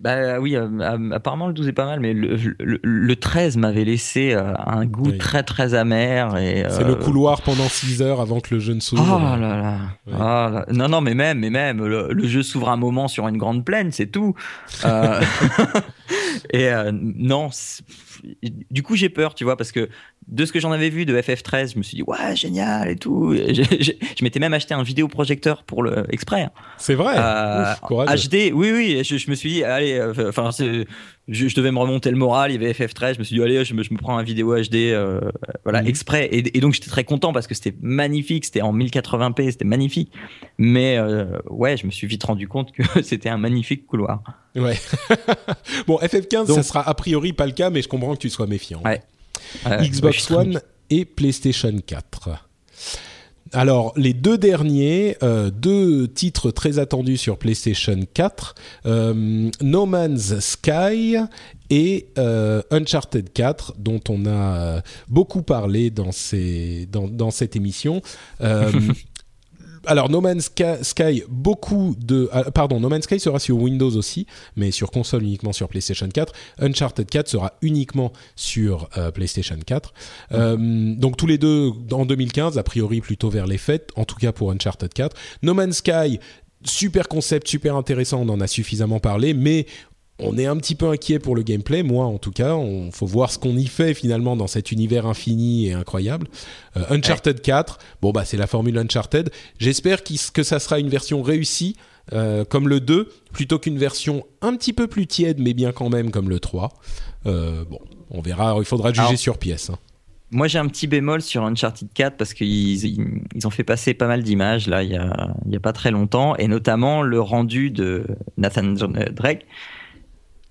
Bah oui, euh, euh, apparemment le 12 est pas mal, mais le, le, le 13 m'avait laissé euh, un goût Oui. très très amer. et C'est le couloir pendant 6 heures avant que le jeu ne Oh s'ouvre. là là. Ah là. Non, non, mais même, mais même, le, le jeu s'ouvre un moment sur une grande plaine, c'est tout. *laughs* Euh, et euh, non, du coup j'ai peur, tu vois, parce que de ce que j'en avais vu de FF13, je me suis dit ouais génial et tout. Et je m'étais même acheté un vidéoprojecteur pour le exprès. hein. C'est vrai. Euh, Ouf. HD, oui, oui. Je, je me suis dit, allez, euh, enfin, c'est- je, je devais me remonter le moral. Il y avait FF13. Je me suis dit, allez, je me, je me prends un vidéo HD, euh, voilà, Mhm. exprès. Et, et donc, j'étais très content parce que c'était magnifique. C'était en 1080p, c'était magnifique. Mais euh, ouais, je me suis vite rendu compte que *laughs* c'était un magnifique couloir. Ouais. *laughs* bon, FF15, Donc- ça sera a priori pas le cas, mais je comprends que tu sois méfiant. Ouais. Xbox One et PlayStation 4. Alors, les deux derniers, euh, deux titres très attendus sur PlayStation 4, euh, No Man's Sky et euh, Uncharted 4, dont on a beaucoup parlé dans cette émission. *laughs* Alors, No Man's Sky, beaucoup de... ah, pardon, No Man's Sky sera sur Windows aussi, mais sur console uniquement sur PlayStation 4. Uncharted 4 sera uniquement sur euh, PlayStation 4. Euh, donc tous les deux en 2015, a priori plutôt vers les fêtes, en tout cas pour Uncharted 4. No Man's Sky, super concept, super intéressant, on en a suffisamment parlé, mais on est un petit peu inquiet pour le gameplay, moi en tout cas. On faut voir ce qu'on y fait finalement dans cet univers infini et incroyable. Euh, Uncharted 4, bon bah c'est la formule Uncharted. J'espère que ça sera une version réussie euh, comme le 2, plutôt qu'une version un petit peu plus tiède, mais bien quand même comme le 3. Euh, bon, on verra, il faudra juger Alors- sur pièce. hein. Moi, j'ai un petit bémol sur Uncharted 4 parce qu'ils ils, ils ont fait passer pas mal d'images là, il y a, il y a pas très longtemps, et notamment le rendu de Nathan Drake.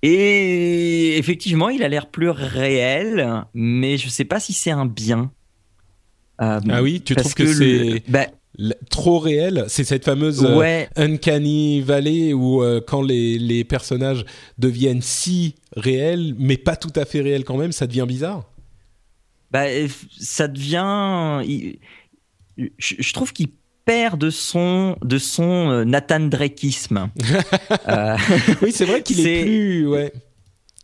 Et effectivement, il a l'air plus réel, mais je sais pas si c'est un bien. Euh, Ah oui, tu trouves que, c'est bah, trop réel? C'est cette fameuse euh, ouais, Uncanny Valley où euh, quand les, les personnages deviennent si réels, mais pas tout à fait réels quand même, ça devient bizarre? Bah, ça devient. je trouve qu'il perd de son, de son euh, Nathan Drakeisme. *laughs* Euh, *laughs* Oui, c'est vrai qu'il est plus... Ouais.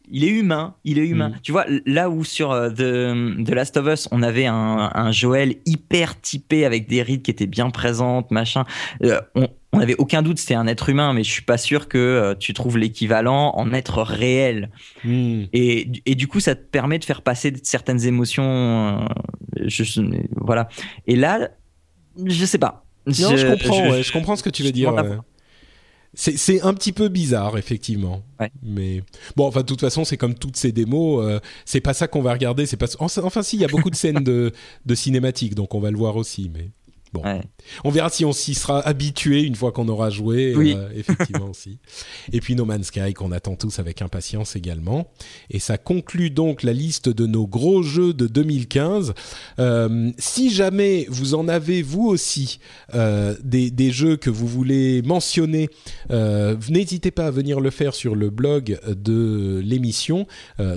il est humain, il est humain. Mm. Tu vois, là où sur euh, The, The Last of Us, on avait un, un Joël hyper typé avec des rides qui étaient bien présentes, machin. euh, on, on avait aucun doute, c'était un être humain, mais je suis pas sûr que euh, tu trouves l'équivalent en être réel. Hmm. Et, et du coup, ça te permet de faire passer certaines émotions. euh, je- voilà. Et là, je sais pas. Non, je, comprends, ouais, je comprends ce que tu veux dire. ouais. C'est c'est un petit peu bizarre, effectivement. Ouais. Mais bon, enfin, de toute façon, c'est comme toutes ces démos. euh, c'est pas ça qu'on va regarder. C'est pas. Enfin, enfin, si, il y a beaucoup de scènes de, de cinématiques, donc on va le voir aussi. Mais bon, Ouais. on verra si on s'y sera habitué une fois qu'on aura joué. Oui. euh, *laughs* effectivement aussi. Et puis No Man's Sky qu'on attend tous avec impatience également. Et ça conclut donc la liste de nos gros jeux de 2015. Euh, si jamais vous en avez vous aussi euh, des, des jeux que vous voulez mentionner, n'hésitez pas à venir le faire sur le blog de l'émission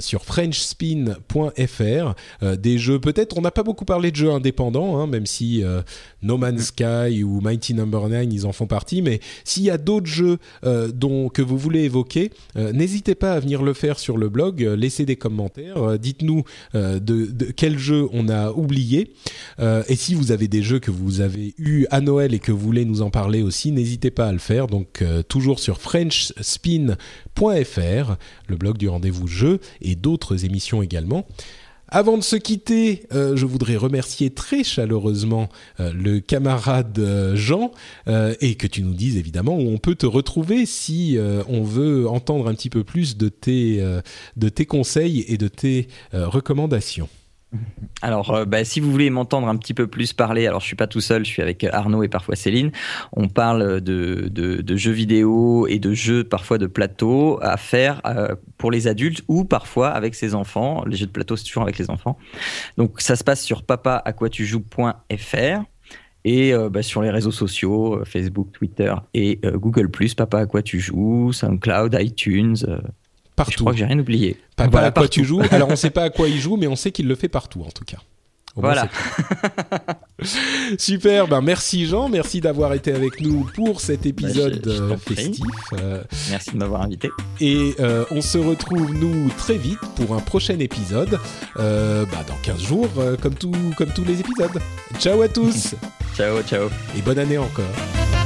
sur frenchspin.fr. Des jeux, peut-être, on n'a pas beaucoup parlé de jeux indépendants, hein, même si No Man's Sky ou Mighty Number 9 ils en font partie. Mais s'il y a d'autres jeux euh, dont que vous voulez évoquer, euh, n'hésitez pas à venir le faire sur le blog. euh, laissez des commentaires. Dites-nous de, quel jeu on a oublié. Et si vous avez des jeux que vous avez eu à Noël et que vous voulez nous en parler aussi, n'hésitez pas à le faire. Donc toujours sur frenchspin.fr, le blog du rendez-vous jeu et d'autres émissions également. Avant de se quitter, euh, je voudrais remercier très chaleureusement euh, le camarade euh, Jean et que tu nous dises évidemment où on peut te retrouver si on veut entendre un petit peu plus de tes, conseils et de tes recommandations. Alors, euh, bah, si vous voulez m'entendre un petit peu plus parler, alors je suis pas tout seul, je suis avec Arnaud et parfois Céline. On parle de, de, de jeux vidéo et de jeux parfois de plateau à faire euh, pour les adultes ou parfois avec ses enfants. Les jeux de plateau, c'est toujours avec les enfants. Donc, ça se passe sur papaaquatujoues.fr et euh, bah, sur les réseaux sociaux, Facebook, Twitter et Google+, Papa à quoi tu joues, SoundCloud, iTunes. euh, je Partout. crois que j'ai rien oublié. Voilà, à quoi partout. tu joues *laughs* Alors on sait pas à quoi il joue, mais on sait qu'il le fait partout en tout cas. Au Voilà. *laughs* Super, ben merci Jean, merci d'avoir été avec nous pour cet épisode Bah, je- je t'en euh, festif. Euh, Merci de m'avoir invité. et euh, on se retrouve nous très vite pour un prochain épisode, euh, bah, dans 15 jours, comme, tout, comme tous les épisodes. Ciao à tous *laughs* Ciao, ciao. et bonne année encore.